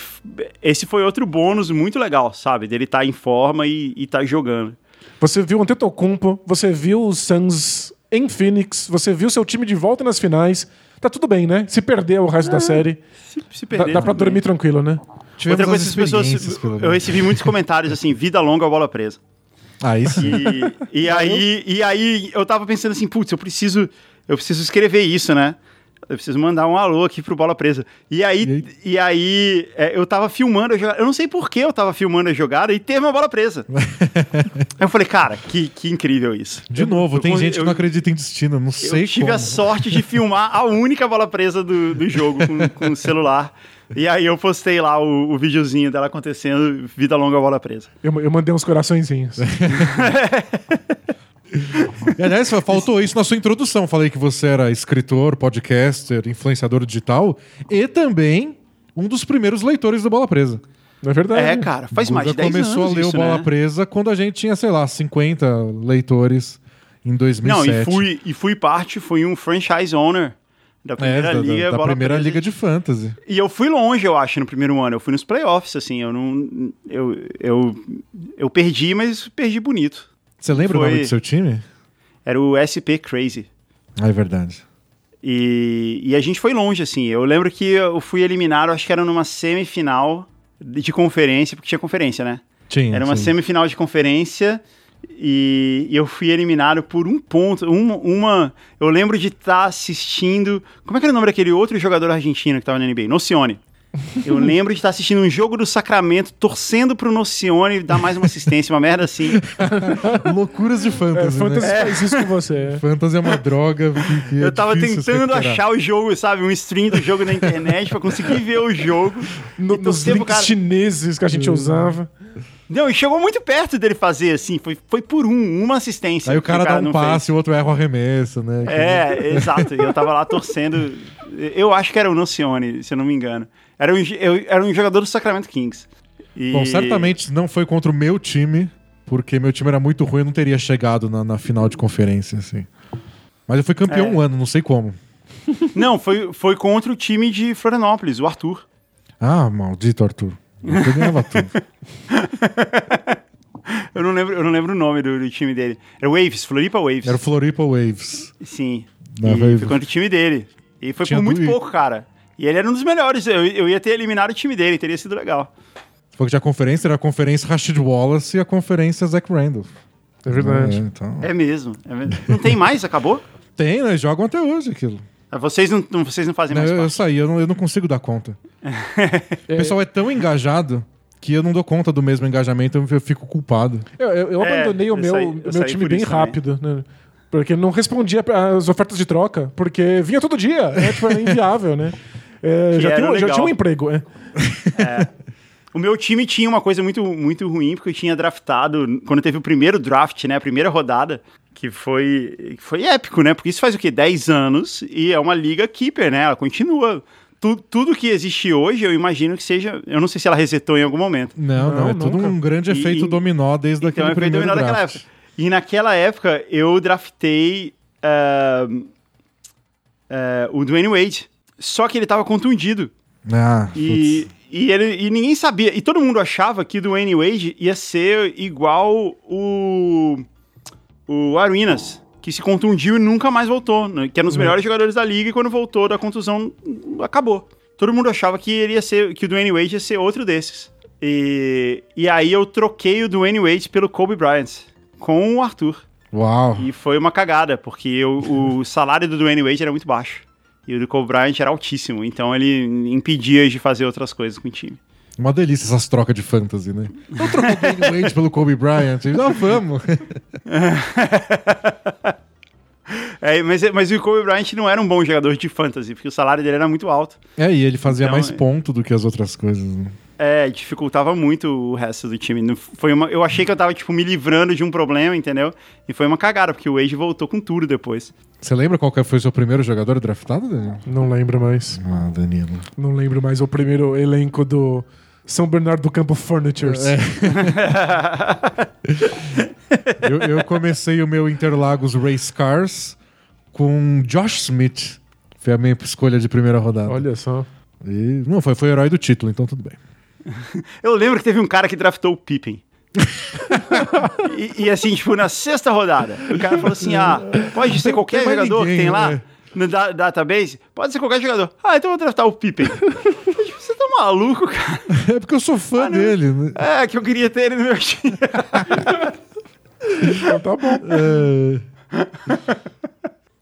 Esse foi outro bônus muito legal, sabe? Dele estar em forma e, e tá jogando. Você viu o Antetokounmpo, você viu o Suns em Phoenix, você viu seu time de volta nas finais. Tá tudo bem, né? Se perder o resto da série, Se, se dá, perder, dá pra tudo bem. dormir tranquilo, né? Tivemos Outra coisa, as essas pessoas. Eu recebi muitos comentários assim: vida longa ou bola presa. Aí sim. E, e aí, e aí eu tava pensando assim, putz, eu preciso, eu preciso escrever isso, né? Eu preciso mandar um alô aqui pro Bola Presa. E aí, e aí é, eu tava filmando a jogada. Eu não sei por que eu tava filmando a jogada e teve uma bola presa. aí eu falei, cara, que, que incrível isso. De novo, eu- tem eu- gente que eu- não acredita em destino, não sei Eu tive como. a sorte de filmar a única bola presa do, do jogo com, com o celular. E aí eu postei lá o, o videozinho dela acontecendo, vida longa bola presa. Eu, eu mandei uns coraçõezinhos. E, Aliás, faltou isso na sua introdução. Falei que você era escritor, podcaster, influenciador digital e também um dos primeiros leitores do Bola Presa. Não é verdade? É, cara, faz mais de Guga 10 começou anos a ler isso, o Bola né? Presa quando a gente tinha, sei lá, 50 leitores em Não, 2007. e fui, e fui parte, fui um franchise owner da É, primeira da, liga. da- da primeira Presa. liga de fantasy. E eu fui longe, eu acho, no primeiro ano. Eu fui nos playoffs, assim. Eu não. Eu, eu, eu perdi, mas perdi bonito. Você lembra o Foi- nome do seu time? Era o SP Crazy. Ah, é verdade. E, e a gente foi longe, assim. Eu lembro que eu fui eliminado, acho que era numa semifinal de conferência, porque tinha conferência, né? Tinha. Era uma sim. semifinal de conferência e, eu fui eliminado por um ponto. Uma. uma eu lembro de estar assistindo. Como é que era o nome daquele outro jogador argentino que estava na NBA? Nocione. Eu lembro de estar assistindo um jogo do Sacramento, torcendo pro Nocione dar mais uma assistência, uma merda assim. Loucuras de É, fantasy, Fantasy né? faz isso com você. Fantasy é uma droga que, que é Eu tava difícil se tentando achar o jogo, sabe? Um stream do jogo na internet pra conseguir ver o jogo. No- nos links cara. chineses que a gente usava. Não, e chegou muito perto dele fazer, assim, foi, foi por um, uma assistência. Aí o cara, que dá um passe, fez. o outro erra o arremesso, né? É, exato. E eu tava lá torcendo. Eu acho que era o Nocione, se eu não me engano. Era um, eu, era um jogador do Sacramento Kings. E- Bom, certamente não foi contra o meu time, porque meu time era muito ruim, eu não teria chegado na, na final de conferência, assim. Mas eu fui campeão É. um ano, não sei como. Não, foi, foi contra o time de Florianópolis, o Arthur. Ah, maldito Arthur. Eu ganhava tudo. Eu não lembro, eu não lembro o nome do, do time dele. Era Waves, Floripa Waves. Era o Floripa Waves. Sim. Não, e foi- foi contra o time dele. E foi Tinha por muito pouco, cara. E ele era um dos melhores. Eu, eu ia ter eliminado o time dele, teria sido legal. Foi que tinha a conferência, era a conferência Rashid Wallace e a conferência Zach Randolph. É verdade. É, então... É mesmo. é mesmo. Não tem mais? Acabou? Tem, né? Jogam até hoje aquilo. Ah, Vocês não, não- vocês não fazem Não, mais eu, eu parte. saí, eu não, eu não consigo dar conta. o pessoal é tão engajado que eu não dou conta do mesmo engajamento, eu- eu fico culpado. Eu, eu- eu É, abandonei o eu meu, saí- eu o meu time bem rápido, né? Porque não respondia às ofertas de troca, porque vinha todo dia. É, tipo, era inviável, né? É, já, era tinha, já tinha um emprego. É. O meu time tinha uma coisa muito, muito ruim, porque eu tinha draftado, quando teve o primeiro draft, né, a primeira rodada, que foi, que foi épico, né? Porque isso faz o quê? 10 anos e é uma liga keeper, né? Ela continua. Tu- tudo que existe hoje, eu imagino que seja. Eu não sei se ela resetou em algum momento. Não, não, Não, é tudo nunca. um grande efeito e- dominó desde Então aquele é primeiro dominó daquela draft. época. E naquela época eu draftei ah, ah, o Dwayne Wade. Só que ele tava contundido. Ah, E, putz. e, ele, e ninguém sabia. E todo mundo achava que o Dwayne Wade ia ser igual o. O Aruinas, que se contundiu e nunca mais voltou. né? Que era um dos melhores jogadores da liga e quando voltou da contusão, acabou. Todo mundo achava que ele ia ser. que o Dwayne Wade ia ser outro desses. E, e aí eu troquei o Dwayne Wade pelo Kobe Bryant com o Arthur. Uau. E foi uma cagada, porque eu- o salário do Dwayne Wade era muito baixo. E o do Kobe Bryant era altíssimo. Então ele impedia de fazer outras coisas com o time. Uma delícia essas trocas de fantasy, né? Vamos trocar o Dwayne Wade pelo Kobe Bryant? Não, vamos. É, mas, mas o Kobe Bryant não era um bom jogador de fantasy, porque o salário dele era muito alto. É, e ele fazia Então, mais é. ponto do que as outras coisas. né? É, dificultava muito o resto do time. Foi uma, eu achei que eu tava, tipo, me livrando de um problema, entendeu? E foi uma cagada, porque o Wade voltou com tudo depois. Você lembra qual que foi o seu primeiro jogador draftado, Daniel? Não lembro mais. Ah, Danilo. Não lembro mais o primeiro elenco do São Bernardo do Campo Furnitures. É. Eu, eu comecei o meu Interlagos Race Cars com Josh Smith. Foi a minha escolha de primeira rodada. Olha só. E, não, foi, foi o herói do título, então tudo bem. Eu lembro que teve um cara que draftou o Pippen. e, e assim, tipo, na sexta rodada, o cara falou assim: ah, pode ser qualquer jogador que ninguém, tem lá né? no da- database? Pode ser qualquer jogador. Ah, então eu vou draftar o Pippen. Você tá maluco, cara? É porque eu sou fã dele. né? É, que eu queria ter ele no meu time. Então tá bom. É.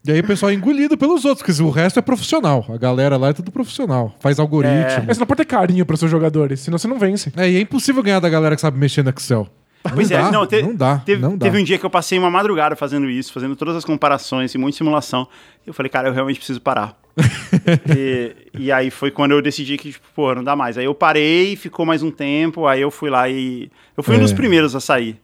E aí o pessoal é engolido pelos outros, porque o resto é profissional. A galera lá é tudo profissional. Faz algoritmo. Mas você não pode ter carinho para seus jogadores, senão você não vence. É, e é impossível ganhar da galera que sabe mexer no Excel. Pois não é, dá, não, te- não dá, teve, não dá. teve um dia que eu passei uma madrugada fazendo isso, fazendo todas as comparações e de simulação. Eu falei, cara, eu realmente preciso parar. e, e aí foi quando eu decidi que, tipo, pô, não dá mais. Aí eu parei, ficou mais um tempo, aí eu fui lá e. Eu fui um É. dos primeiros a sair.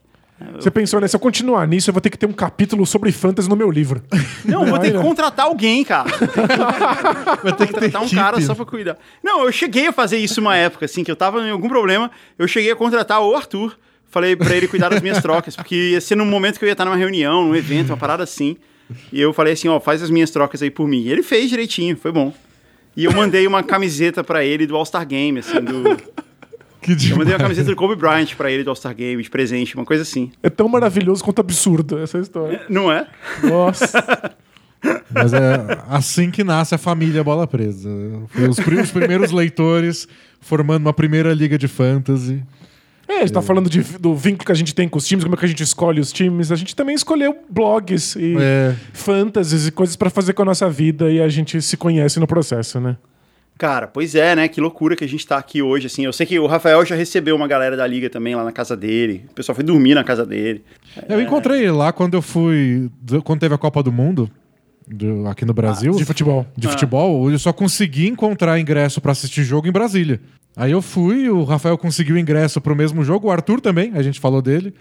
Você pensou, né? Se eu continuar nisso, eu vou ter que ter um capítulo sobre fantasy no meu livro. Não, vou ter que contratar alguém, cara. Vai ter que ter Contratar um cara só pra cuidar. Não, eu cheguei a fazer isso uma época, assim, que eu tava em algum problema. Eu cheguei a contratar o Arthur. Falei pra ele cuidar das minhas trocas, porque ia ser num momento que eu ia estar numa reunião, num evento, uma parada assim. E eu falei assim, ó, faz as minhas trocas aí por mim. E ele fez direitinho, foi bom. E eu mandei uma camiseta pra ele do All-Star Game, assim, do... Que Eu mandei uma camiseta do Kobe Bryant pra ele do All-Star Game, de presente, uma coisa assim. É tão maravilhoso quanto absurdo essa história. Não é? Nossa. Mas é assim que nasce a família Bola Presa. Os primeiros leitores formando uma primeira liga de fantasy. É, a gente tá falando de- do vínculo que a gente tem com os times, como é que a gente escolhe os times. A gente também escolheu blogs e É. fantasies e coisas pra fazer com a nossa vida e a gente se conhece no processo, né? Cara, pois é, né? Que loucura que a gente tá aqui hoje, assim. Eu sei que o Rafael já recebeu uma galera da liga também lá na casa dele. O pessoal foi dormir na casa dele. Eu encontrei ele lá quando eu fui. Quando teve a Copa do Mundo. Do- aqui no Brasil. De futebol. de futebol, eu só consegui encontrar ingresso pra assistir jogo em Brasília. Aí eu fui, o Rafael conseguiu ingresso pro mesmo jogo, o Arthur também, a gente falou dele.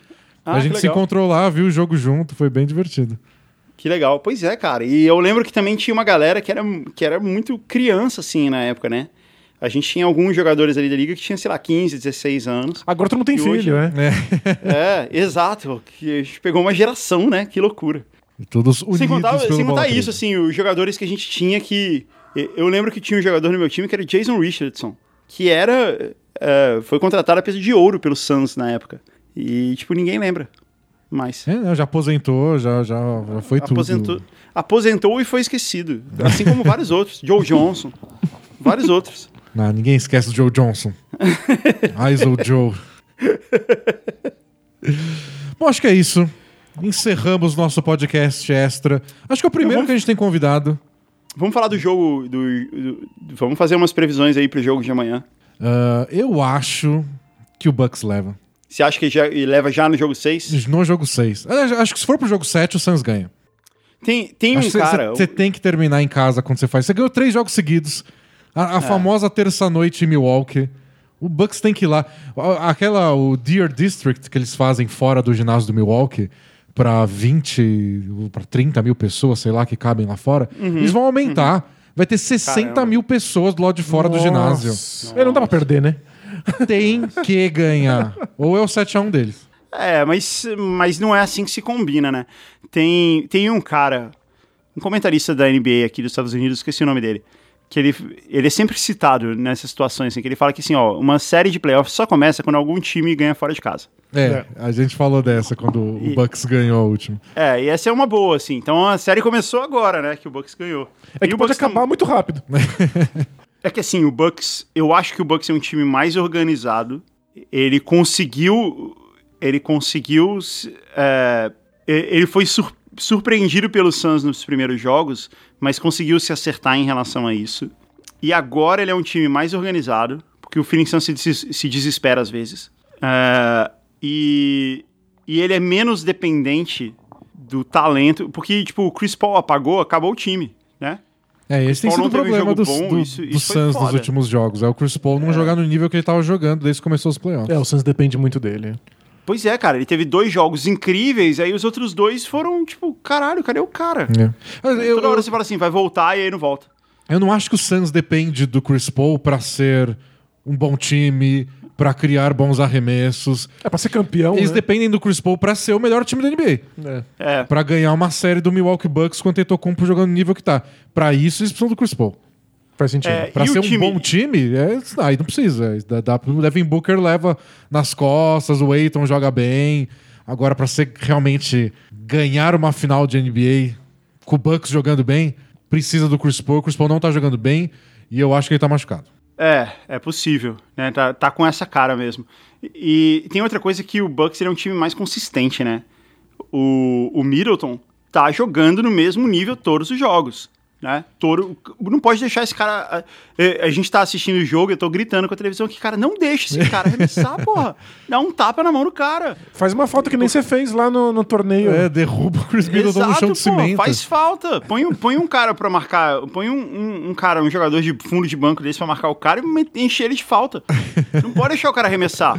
Ah, a gente se encontrou lá, viu o jogo junto, foi bem divertido. Que legal. Pois é, cara. E eu lembro que também tinha uma galera que era, que era muito criança, assim, na época, né? A gente tinha alguns jogadores ali da liga que tinham, sei lá, 15, 16 anos. Agora tu não tem E hoje- filho, né? É, é, exato. Que a gente pegou uma geração, né? Que loucura. Todos unidos Sem contar, sem contar isso, 13. assim, os jogadores que a gente tinha que. Eu lembro que tinha um jogador no meu time que era Jason Richardson, que era. é, foi contratado a peso de ouro pelo Suns na época. E, tipo, ninguém lembra mais. É, já aposentou, já, já, já foi tudo. Aposentou, aposentou e foi esquecido. Assim como vários outros. Joe Johnson. Vários outros. Não, ninguém esquece o Joe Johnson. ISO Joe. Bom, acho que é isso. Encerramos nosso podcast extra. Acho que é o primeiro vamos- que a gente tem convidado. Vamos falar do jogo. Do, do- vamos fazer umas previsões aí pro jogo de amanhã. Ah, eu acho que o Bucks leva. Você acha que já, ele leva já no jogo 6? No jogo 6. Acho que se for pro jogo 7, o Suns ganha. Tem, tem Acho um que cara. Você tem que terminar em casa quando você faz. Você ganhou três jogos seguidos. A, a É. famosa terça-noite em Milwaukee. O Bucks tem que ir lá. Aquela, o Deer District que eles fazem fora do ginásio do Milwaukee pra 20, pra 30 mil pessoas, sei lá, que cabem lá fora. Eles vão aumentar. Vai ter 60 Uhum. Caramba. mil pessoas do lado de fora do ginásio. Nossa. É, não dá pra perder, né? Tem que ganhar. Ou é o 7x1 deles. É, mas, mas não é assim que se combina, né? Tem, tem um cara, um comentarista da NBA aqui dos Estados Unidos, esqueci o nome dele, que ele, ele é sempre citado nessas situações, assim, que ele fala que assim, ó, uma série de playoffs só começa quando algum time ganha fora de casa. É, a gente falou dessa quando o E- Bucks ganhou a última. É, e essa é uma boa, assim. Então a série começou agora, né? Que o Bucks ganhou. É E que o pode Bucks tam- acabar muito rápido. É que assim, o Bucks, eu acho que o Bucks é um time mais organizado. Ele conseguiu, ele conseguiu, é, ele foi sur- surpreendido pelo Suns nos primeiros jogos, mas conseguiu se acertar em relação a isso. E agora ele é um time mais organizado, porque o Phoenix Suns se, des- se desespera às vezes. É, e, e ele é menos dependente do talento, porque tipo o Chris Paul apagou, acabou o time, né? É, esse tem Paul sido o não teve problema jogo dos, bom, do, isso- do isso Suns nos últimos jogos. É o Chris Paul não jogar no nível que ele tava jogando desde que começou os playoffs. É, o Suns depende muito dele. Pois é, cara, ele teve dois jogos incríveis, aí os outros dois foram, tipo, caralho, cadê o cara? É. Mas Eu, Toda hora eu, você fala assim, vai voltar e aí não volta. eu não acho que o Suns depende do Chris Paul pra ser um bom time, pra criar bons arremessos. É pra ser campeão, Eles né? dependem do Chris Paul pra ser o melhor time da NBA. É. É, Pra ganhar uma série do Milwaukee Bucks quando Tetocumpo jogando no nível que tá. Pra isso, eles precisam do Chris Paul. Faz sentido. É, Pra ser um time- bom time, é, aí não precisa. Dá, dá, o Devin Booker leva nas costas, o Aiton joga bem. Agora, pra ser realmente ganhar uma final de NBA com o Bucks jogando bem, precisa do Chris Paul. O Chris Paul não tá jogando bem e eu acho que ele tá machucado. é, é possível, né? Tá, tá com essa cara mesmo. E, e tem outra coisa que o Bucks ele é um time mais consistente, né? O, o Middleton tá jogando no mesmo nível todos os jogos. Né? Todo, não pode deixar esse cara. A, a gente tá assistindo o jogo, eu tô gritando com a televisão que, cara, não deixa esse cara arremessar, porra. Dá um tapa na mão do cara. Faz uma falta que nem você fez lá no, no torneio. É, derruba o Chris Middleton no chão de pô, cimento. faz falta. Põe, um- põe um cara pra marcar. Põe um, um, um cara, um jogador de fundo de banco desse pra marcar o cara e encher ele de falta. Não pode deixar o cara arremessar.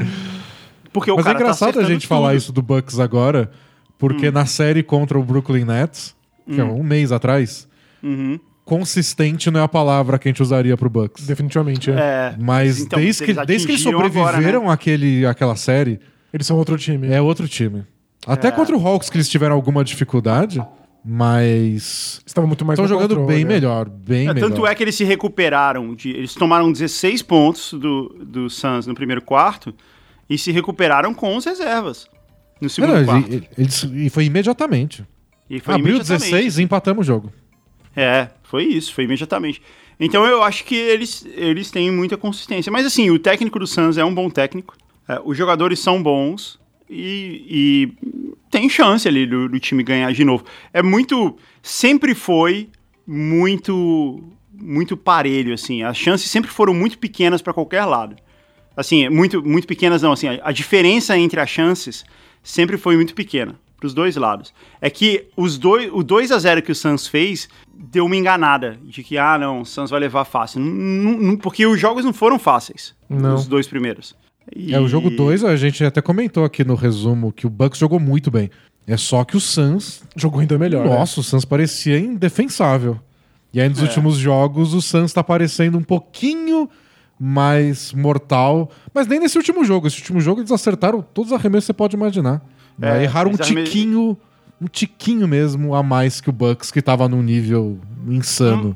Porque o Mas é cara tá engraçado a acertando gente falar tudo. Hum. isso do Bucks agora, porque na série contra o Brooklyn Nets, que é um mês atrás, Uhum. consistente não é a palavra que a gente usaria pro Bucks. Definitivamente, é. É, Mas então, desde, que, desde que eles atingiram agora, sobreviveram né? àquele, àquela série, Eles são outro time. é outro time. Até É. contra o Hawks que eles tiveram alguma dificuldade, mas Estavam muito mais estão jogando controle, bem é. melhor, bem É, melhor. tanto é que eles se recuperaram. De, eles tomaram 16 pontos do, do Suns no primeiro quarto e se recuperaram com as reservas no segundo não, quarto. e- eles- e foi imediatamente. E foi Abriu imediatamente. 16 e empatamos o jogo. É, foi isso, foi imediatamente. Então eu acho que eles, eles têm muita consistência. Mas assim, o técnico do Suns é um bom técnico, é, os jogadores são bons e, e tem chance ali do, do time ganhar de novo. É muito. Sempre foi muito. Muito parelho, assim. As chances sempre foram muito pequenas para qualquer lado. Assim, muito, muito pequenas não, assim, a, a diferença entre as chances sempre foi muito pequena. Pros dois lados. É que os dois, o 2 a 0 que o Suns fez deu uma enganada de que, ah, não, o Suns vai levar fácil. Porque os jogos não foram fáceis, Não. os dois primeiros. E- É, o jogo 2, a gente até comentou aqui no resumo que o Bucks jogou muito bem. É só que o Suns, Jogou ainda melhor. né? nossa, o Suns parecia indefensável. E aí nos É. últimos jogos o Suns tá parecendo um pouquinho mais mortal. Mas nem nesse último jogo. Esse último jogo eles acertaram todos os arremessos que você pode imaginar. É, Erraram um arreme- tiquinho, um tiquinho mesmo a mais que o Bucks, que tava num nível insano.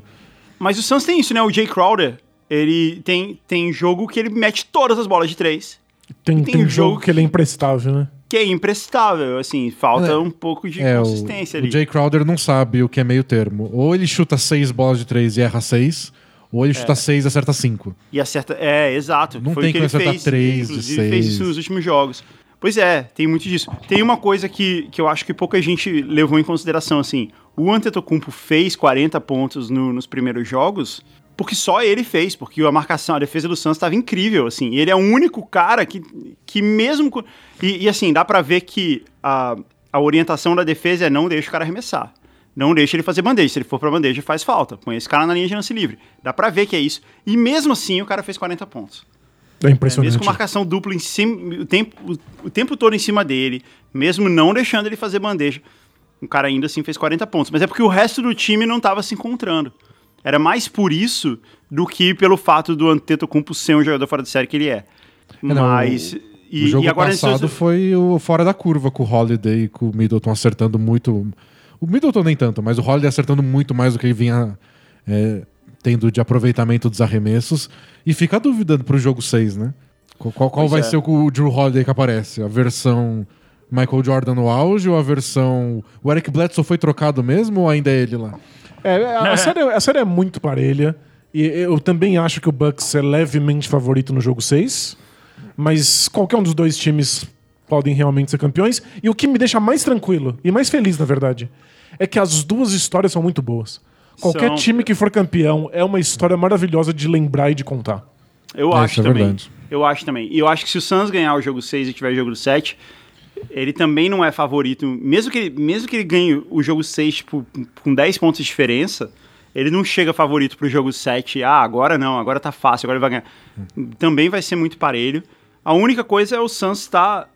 Mas o Suns tem isso, né? O Jay Crowder, ele tem, tem jogo que ele mete todas as bolas de três, Tem, Tem tem um jogo jogo que ele é imprestável, né? que é imprestável, assim, falta É. um pouco de É, o, consistência o ali. Jay Crowder não sabe o que é meio termo. Ou ele chuta seis bolas de três e erra seis, ou ele chuta seis e acerta cinco. E acerta. É, exato. Não Foi tem o que ele acertar fez. três de Inclusive, fez seis. isso nos últimos jogos. Pois é, tem muito disso. Tem uma coisa que, que eu acho que pouca gente levou em consideração, assim. O Antetokounmpo fez 40 pontos no- nos primeiros jogos porque só ele fez, porque a marcação, a defesa do Santos estava incrível, assim. Ele é o único cara que, que mesmo... E, e, assim, dá pra ver que a, a orientação da defesa é não deixa o cara arremessar. Não deixa ele fazer bandeja. Se ele for pra bandeja, faz falta. Põe esse cara na linha de lance livre. Dá pra ver que é isso. E mesmo assim, o cara fez 40 pontos. É impressionante. Mesmo com marcação dupla em cima, o tempo, o, o tempo todo em cima dele, mesmo não deixando ele fazer bandeja, o cara ainda assim fez 40 pontos. Mas é porque o resto do time não estava se encontrando. Era mais por isso do que pelo fato do Antetokounmpo ser um jogador fora de série que ele é. não, Mas... o e, jogo e agora passado foi o fora da curva com o Holiday e com o Middleton acertando muito. O Middleton nem tanto, mas o Holiday acertando muito mais do que ele vinha é, tendo de aproveitamento dos arremessos. E fica a dúvida pro jogo 6, né? Qual, qual- vai é. ser o, o Drew Holiday que aparece? A versão Michael Jordan no auge ou a versão. O Eric Bledsoe foi trocado mesmo ou ainda é ele lá? É, a, série, a série é muito parelha. E eu também acho que o Bucks é levemente favorito no jogo 6. Mas qualquer um dos dois times podem realmente ser campeões. E o que me deixa mais tranquilo e mais feliz, na verdade, é que as duas histórias são muito boas. Qualquer São. time que for campeão é uma história maravilhosa de lembrar e de contar. Eu É, acho é também. verdade. Eu acho também. E eu acho que se o Suns ganhar o jogo 6 e tiver o jogo 7, ele também não é favorito. Mesmo que ele, mesmo que ele ganhe o jogo 6 tipo, com 10 pontos de diferença, ele não chega favorito pro jogo 7. Ah, agora não, agora tá fácil, agora ele vai ganhar. Também vai ser muito parelho. A única coisa é o Suns tá,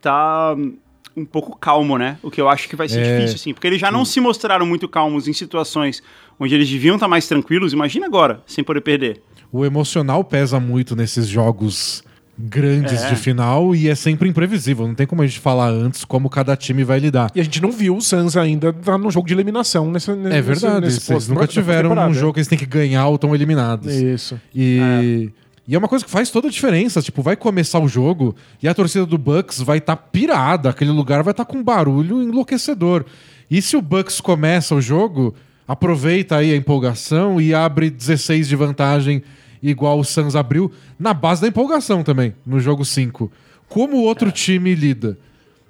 tá hum, um pouco calmo, né? O que eu acho que vai ser É. difícil, assim. Porque eles já não se mostraram muito calmos em situações onde eles deviam estar mais tranquilos. Imagina agora, sem poder perder. O emocional pesa muito nesses jogos grandes É. de final e é sempre imprevisível. Não tem como a gente falar antes como cada time vai lidar. E a gente não viu o Suns ainda tá no jogo de eliminação nesse, É verdade, nesse eles nunca tiveram um jogo que eles têm que ganhar ou estão eliminados. Isso. E é. e é uma coisa que faz toda a diferença. Tipo, vai começar o jogo e a torcida do Bucks vai estar pirada. Aquele lugar vai estar com um barulho enlouquecedor. E se o Bucks começa o jogo, aproveita aí a empolgação e abre 16 de vantagem, igual o Suns abriu, na base da empolgação também, no jogo 5. Como o outro time lida?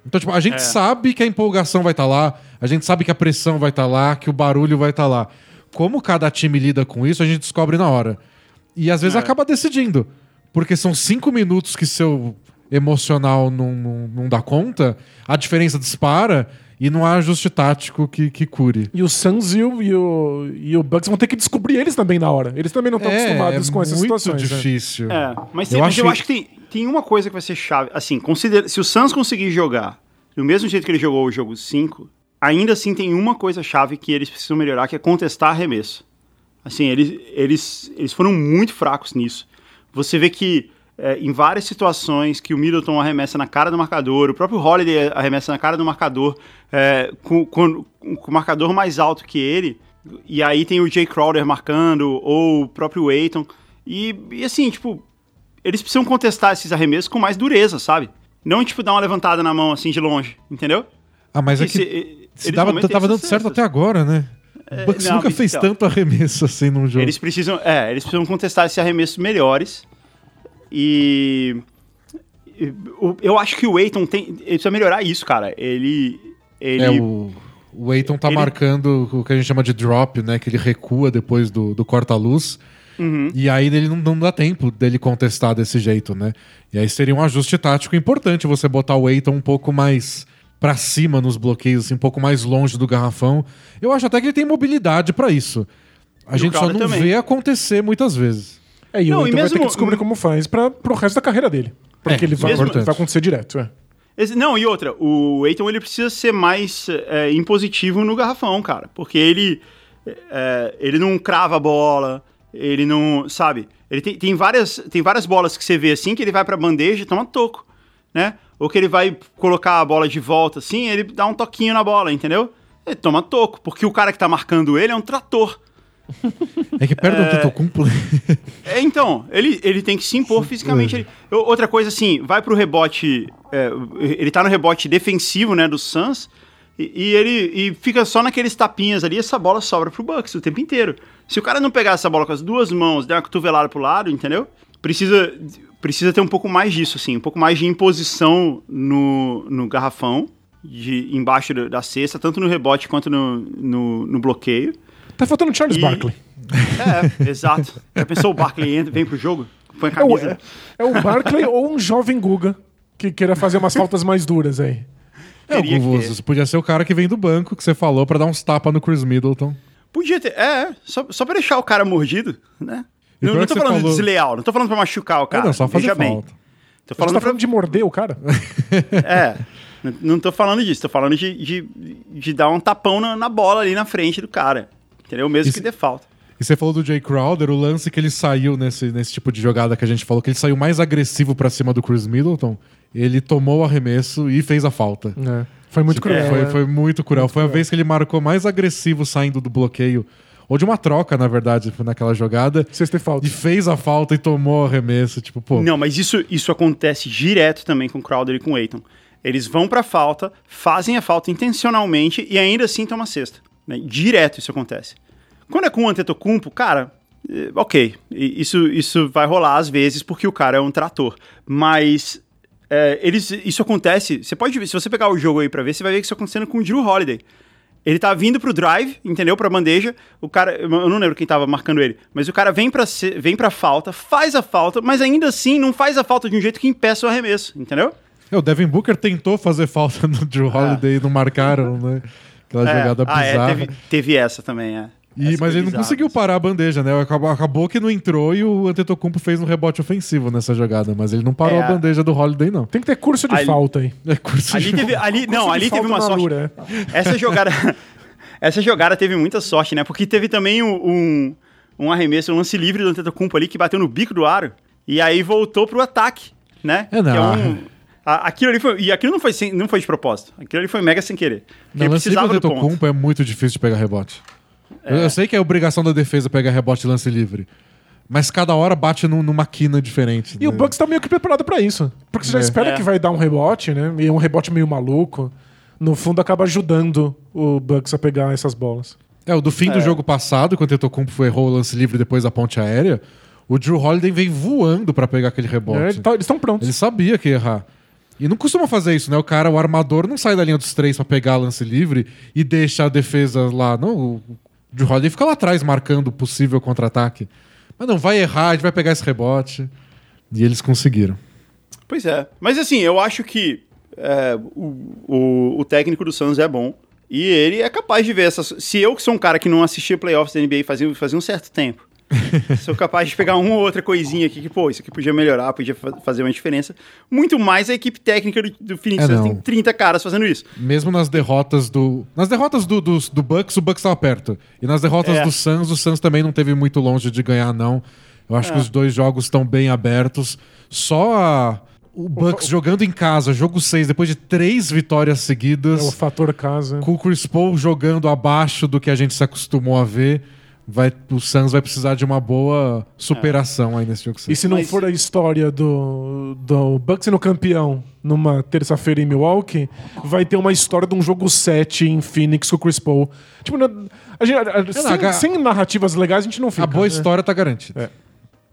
Então, tipo, a gente É. sabe que a empolgação vai estar lá, a gente sabe que a pressão vai estar lá, que o barulho vai estar lá. Como cada time lida com isso, a gente descobre na hora. E às vezes É. acaba decidindo. Porque são cinco minutos que seu emocional não, não, não dá conta, a diferença dispara e não há ajuste tático que, que cure. E o Suns e o, e, o, e o Bucks vão ter que descobrir eles também na hora. Eles também não estão acostumados com essas É, muito situações. né? difícil. É, mas, Eu tem- mas acho eu que- acho que tem, tem uma coisa que vai ser chave. Assim, considera, se o Suns conseguir jogar do mesmo jeito que ele jogou o jogo 5, ainda assim tem uma coisa chave que eles precisam melhorar, que é contestar arremesso. Assim, eles, eles, eles foram muito fracos nisso. Você vê que é, em várias situações que o Middleton arremessa na cara do marcador, o próprio Holiday arremessa na cara do marcador, é, com, com- com o marcador mais alto que ele, e aí tem o Jay Crowder marcando, ou o próprio Aiton, e, e assim, tipo, eles precisam contestar esses arremessos com mais dureza, sabe? Não, tipo, dar uma levantada na mão, assim, de longe, entendeu? Ah, mas é que se- se dava, tava dando certo até agora, né? o Bucks nunca fez então- tanto arremesso assim num jogo. Eles precisam, é, eles precisam contestar esses arremessos melhores. E, eu acho que o Aiton tem, ele precisa melhorar isso, cara. Ele ele É, o, o Aiton tá ele- marcando o que a gente chama de drop, né? Que ele recua depois do, do corta-luz. Uhum. E aí ele não, não dá tempo dele contestar desse jeito, né? E aí seria um ajuste tático importante você botar o Aiton um pouco mais pra cima nos bloqueios, assim, um pouco mais longe do garrafão. Eu acho até que ele tem mobilidade pra isso. A E gente só não também. vê acontecer muitas vezes. É, e Não, o e Eiton vai ter mesmo- que descobrir como faz pra, pro resto da carreira dele. Porque É, ele vai, mesmo- vai acontecer direto. É. Esse- não, e outra, o Eiton ele precisa ser mais é, impositivo no garrafão, cara. Porque ele, é, ele não crava a bola, ele não. Sabe? Ele tem, tem, várias, tem várias bolas que você vê assim que ele vai pra bandeja e toma toco, né? Ou que ele vai colocar a bola de volta assim, ele dá um toquinho na bola, entendeu? Ele toma toco, porque o cara que tá marcando ele é um trator. É que perto do Tetocumpo... É, então, ele, ele tem que se impor fisicamente. Ele- outra coisa, assim, vai pro rebote. é, ele tá no rebote defensivo, né, do Suns. E, e ele e fica só naqueles tapinhas ali, essa bola sobra pro Bucks o tempo inteiro. Se o cara não pegar essa bola com as duas mãos, der uma cotovelada pro lado, entendeu? Precisa, precisa ter um pouco mais disso, assim, um pouco mais de imposição no, no garrafão, de, embaixo da- da cesta, tanto no rebote quanto no, no, no bloqueio. Tá faltando o Charles E- Barkley. É, exato. Já pensou o Barkley entra, vem pro jogo? Põe a É o, camisa. é, é o Barkley ou um jovem Guga que queira fazer umas faltas mais duras aí. É, o que podia ser o cara que vem do banco, que você falou, pra dar uns tapas no Chris Middleton. Podia ter. É, só, só pra deixar o cara mordido, né? E Não, não tô falando falou- desleal, não tô falando pra machucar o cara. é, não, só fazer veja bem. falta. Tô Você falando tá pra. falando de morder o cara? É. n- Não tô falando disso, tô falando de, de, de dar um tapão na, na bola ali na frente do cara. Entendeu? Mesmo Isso- que dê falta. E você falou do Jay Crowder, o lance que ele saiu nesse, nesse tipo de jogada que a gente falou, que ele saiu mais agressivo pra cima do Chris Middleton, ele tomou o arremesso e fez a falta. É. Foi muito cruel. Foi, né? foi muito cruel. foi a vez que ele marcou mais agressivo saindo do bloqueio, ou de uma troca, na verdade, naquela jogada, Sexta e falta. e fez a falta e tomou o arremesso. Tipo, pô, Não, mas isso, isso acontece direto também com o Crowder e com o Aiton. Eles vão pra falta, fazem a falta intencionalmente e ainda assim tomam a cesta. né? Direto isso acontece. Quando é com o Antetokounmpo, cara, eh, ok, isso, isso vai rolar às vezes porque o cara é um trator. Mas eh, eles, isso acontece, você pode ver, se você pegar o jogo aí pra ver, você vai ver que isso acontecendo com o Drew Holiday. Ele tá vindo pro drive, entendeu? Pra bandeja. O cara, eu não lembro quem tava marcando ele, mas o cara vem pra, vem pra falta, faz a falta, mas ainda assim não faz a falta de um jeito que impeça o arremesso, entendeu? É, o Devin Booker tentou fazer falta no Drew Holiday e não marcaram, né? Aquela É. jogada ah, bizarra. é, teve, teve essa também, é. E- mas ele não conseguiu parar a bandeja, né? Acabou, acabou que não entrou e o Antetokounmpo fez um rebote ofensivo nessa jogada, mas ele não parou É. a bandeja do Holiday, não. Tem que ter curso de Ali- falta aí. É curso Ali de- teve, ali, não, ali teve uma sorte. Lura, é. Essa jogada, essa jogada teve muita sorte, né? Porque teve também um, um, um arremesso, um lance livre do Antetokounmpo ali que bateu no bico do aro e aí voltou pro ataque, né? É, não. Que um- a- aquilo ali foi, e aquilo não foi, sem- não foi de propósito. Aquilo ali foi mega sem querer. Porque Não, lance precisava do ponto. Antetokounmpo é muito difícil de pegar rebote. Eu, eu sei que é obrigação da defesa pegar rebote e lance livre. Mas cada hora bate num- numa quina diferente. E o né? Bucks tá meio que preparado pra isso. Porque você já É. espera É. que vai dar um rebote, né? E um rebote meio maluco. No fundo, acaba ajudando o Bucks a pegar essas bolas. É, o do fim do jogo passado, quando o Antetokounmpo errou o lance livre depois da ponte aérea, o Drew Holiday vem voando pra pegar aquele É, rebote. ele tá- eles estão prontos. Ele sabia que ia errar. E não costuma fazer isso, né? O cara, o armador, não sai da linha dos três pra pegar lance livre e deixa a defesa lá. Não, o Drew Holiday fica lá atrás marcando o possível contra-ataque. Mas não, vai errar, a gente vai pegar esse rebote. E eles conseguiram. Pois é. Mas assim, eu acho que é, o, o, o técnico do Suns é bom. E ele é capaz de ver essas. Se eu, que sou um cara que não assistia playoffs da NBA fazia, fazia um certo tempo, sou capaz de pegar uma ou outra coisinha aqui que, pô, isso aqui podia melhorar, podia fa- fazer uma diferença. Muito mais a equipe técnica do, do Phoenix É, tem 30 caras fazendo isso. Mesmo nas derrotas do. Nas derrotas do, do, do Bucks, o Bucks estava perto. E nas derrotas É. do Suns, o Suns também não teve muito longe de ganhar, não. Eu acho É. que os dois jogos estão bem abertos. Só a- o Bucks jogando em casa, jogo 6, depois de três vitórias É seguidas. o fator casa. com o Chris Paul jogando abaixo do que a gente se acostumou a ver, vai, o Suns vai precisar de uma boa superação aí nesse jogo. E se não Mas- for a história do, do Bucks sendo campeão numa terça-feira em Milwaukee, vai ter uma história de um jogo 7 em Phoenix com o Chris Paul. Tipo, na- a gente- a- sem, a- sem narrativas legais a gente não fica. A boa né? história tá garantida.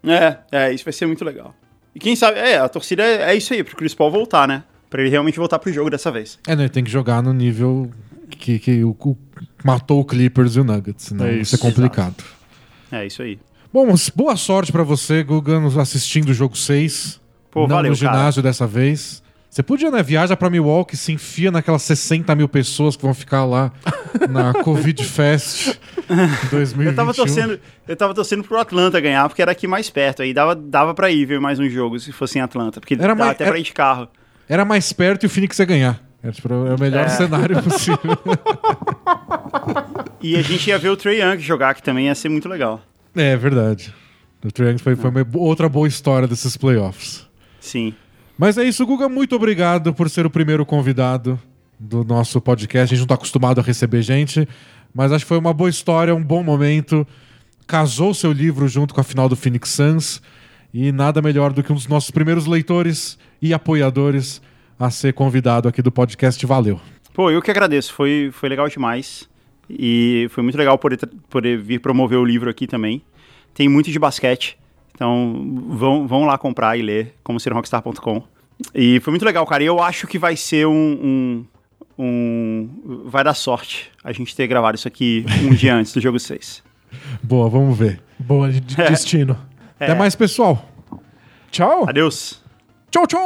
É. É, é, isso vai ser muito legal. E quem sabe, é, a torcida é, é isso aí, pro Chris Paul voltar, né? Pra ele realmente voltar pro jogo dessa vez. É, né? Tem que jogar no nível que, que o, o- matou o Clippers e o Nuggets, senão É vai isso, ser complicado. É isso aí. Bom, boa sorte pra você, Guga, assistindo o jogo 6. Pô, não valeu, no cara. ginásio dessa vez. Você podia, né? Viaja pra Milwaukee, se enfia naquelas 60 mil pessoas que vão ficar lá na Covid Fest 2021. Eu tava torcendo, eu tava torcendo pro Atlanta ganhar, porque era aqui mais perto. Aí dava, dava pra ir ver mais um jogo se fosse em Atlanta. Porque Era mais- até era- pra ir de carro. Era mais perto e o Phoenix ia ganhar. Era, tipo, é o melhor É. cenário possível. E a gente ia ver o Trey Young jogar, que também ia ser muito legal. é verdade. O Triangle foi, foi uma bo- outra boa história desses playoffs. Sim. Mas é isso, Guga. Muito obrigado por ser o primeiro convidado do nosso podcast. A gente não tá acostumado a receber gente, mas acho que foi uma boa história, um bom momento. Casou seu livro junto com a final do Phoenix Suns. E nada melhor do que um dos nossos primeiros leitores e apoiadores a ser convidado aqui do podcast. Valeu. Pô, eu que agradeço. Foi, foi legal demais. E foi muito legal poder, poder vir promover o livro aqui também. Tem muito de basquete. Então vão, vão lá comprar e ler, como ser um rockstar.com. E foi muito legal, cara. E eu acho que vai ser um, um, um- Vai dar sorte a gente ter gravado isso aqui um dia antes do jogo 6. Boa, vamos ver. Boa de de destino. Até mais, pessoal. Tchau. Adeus. Tchau, tchau.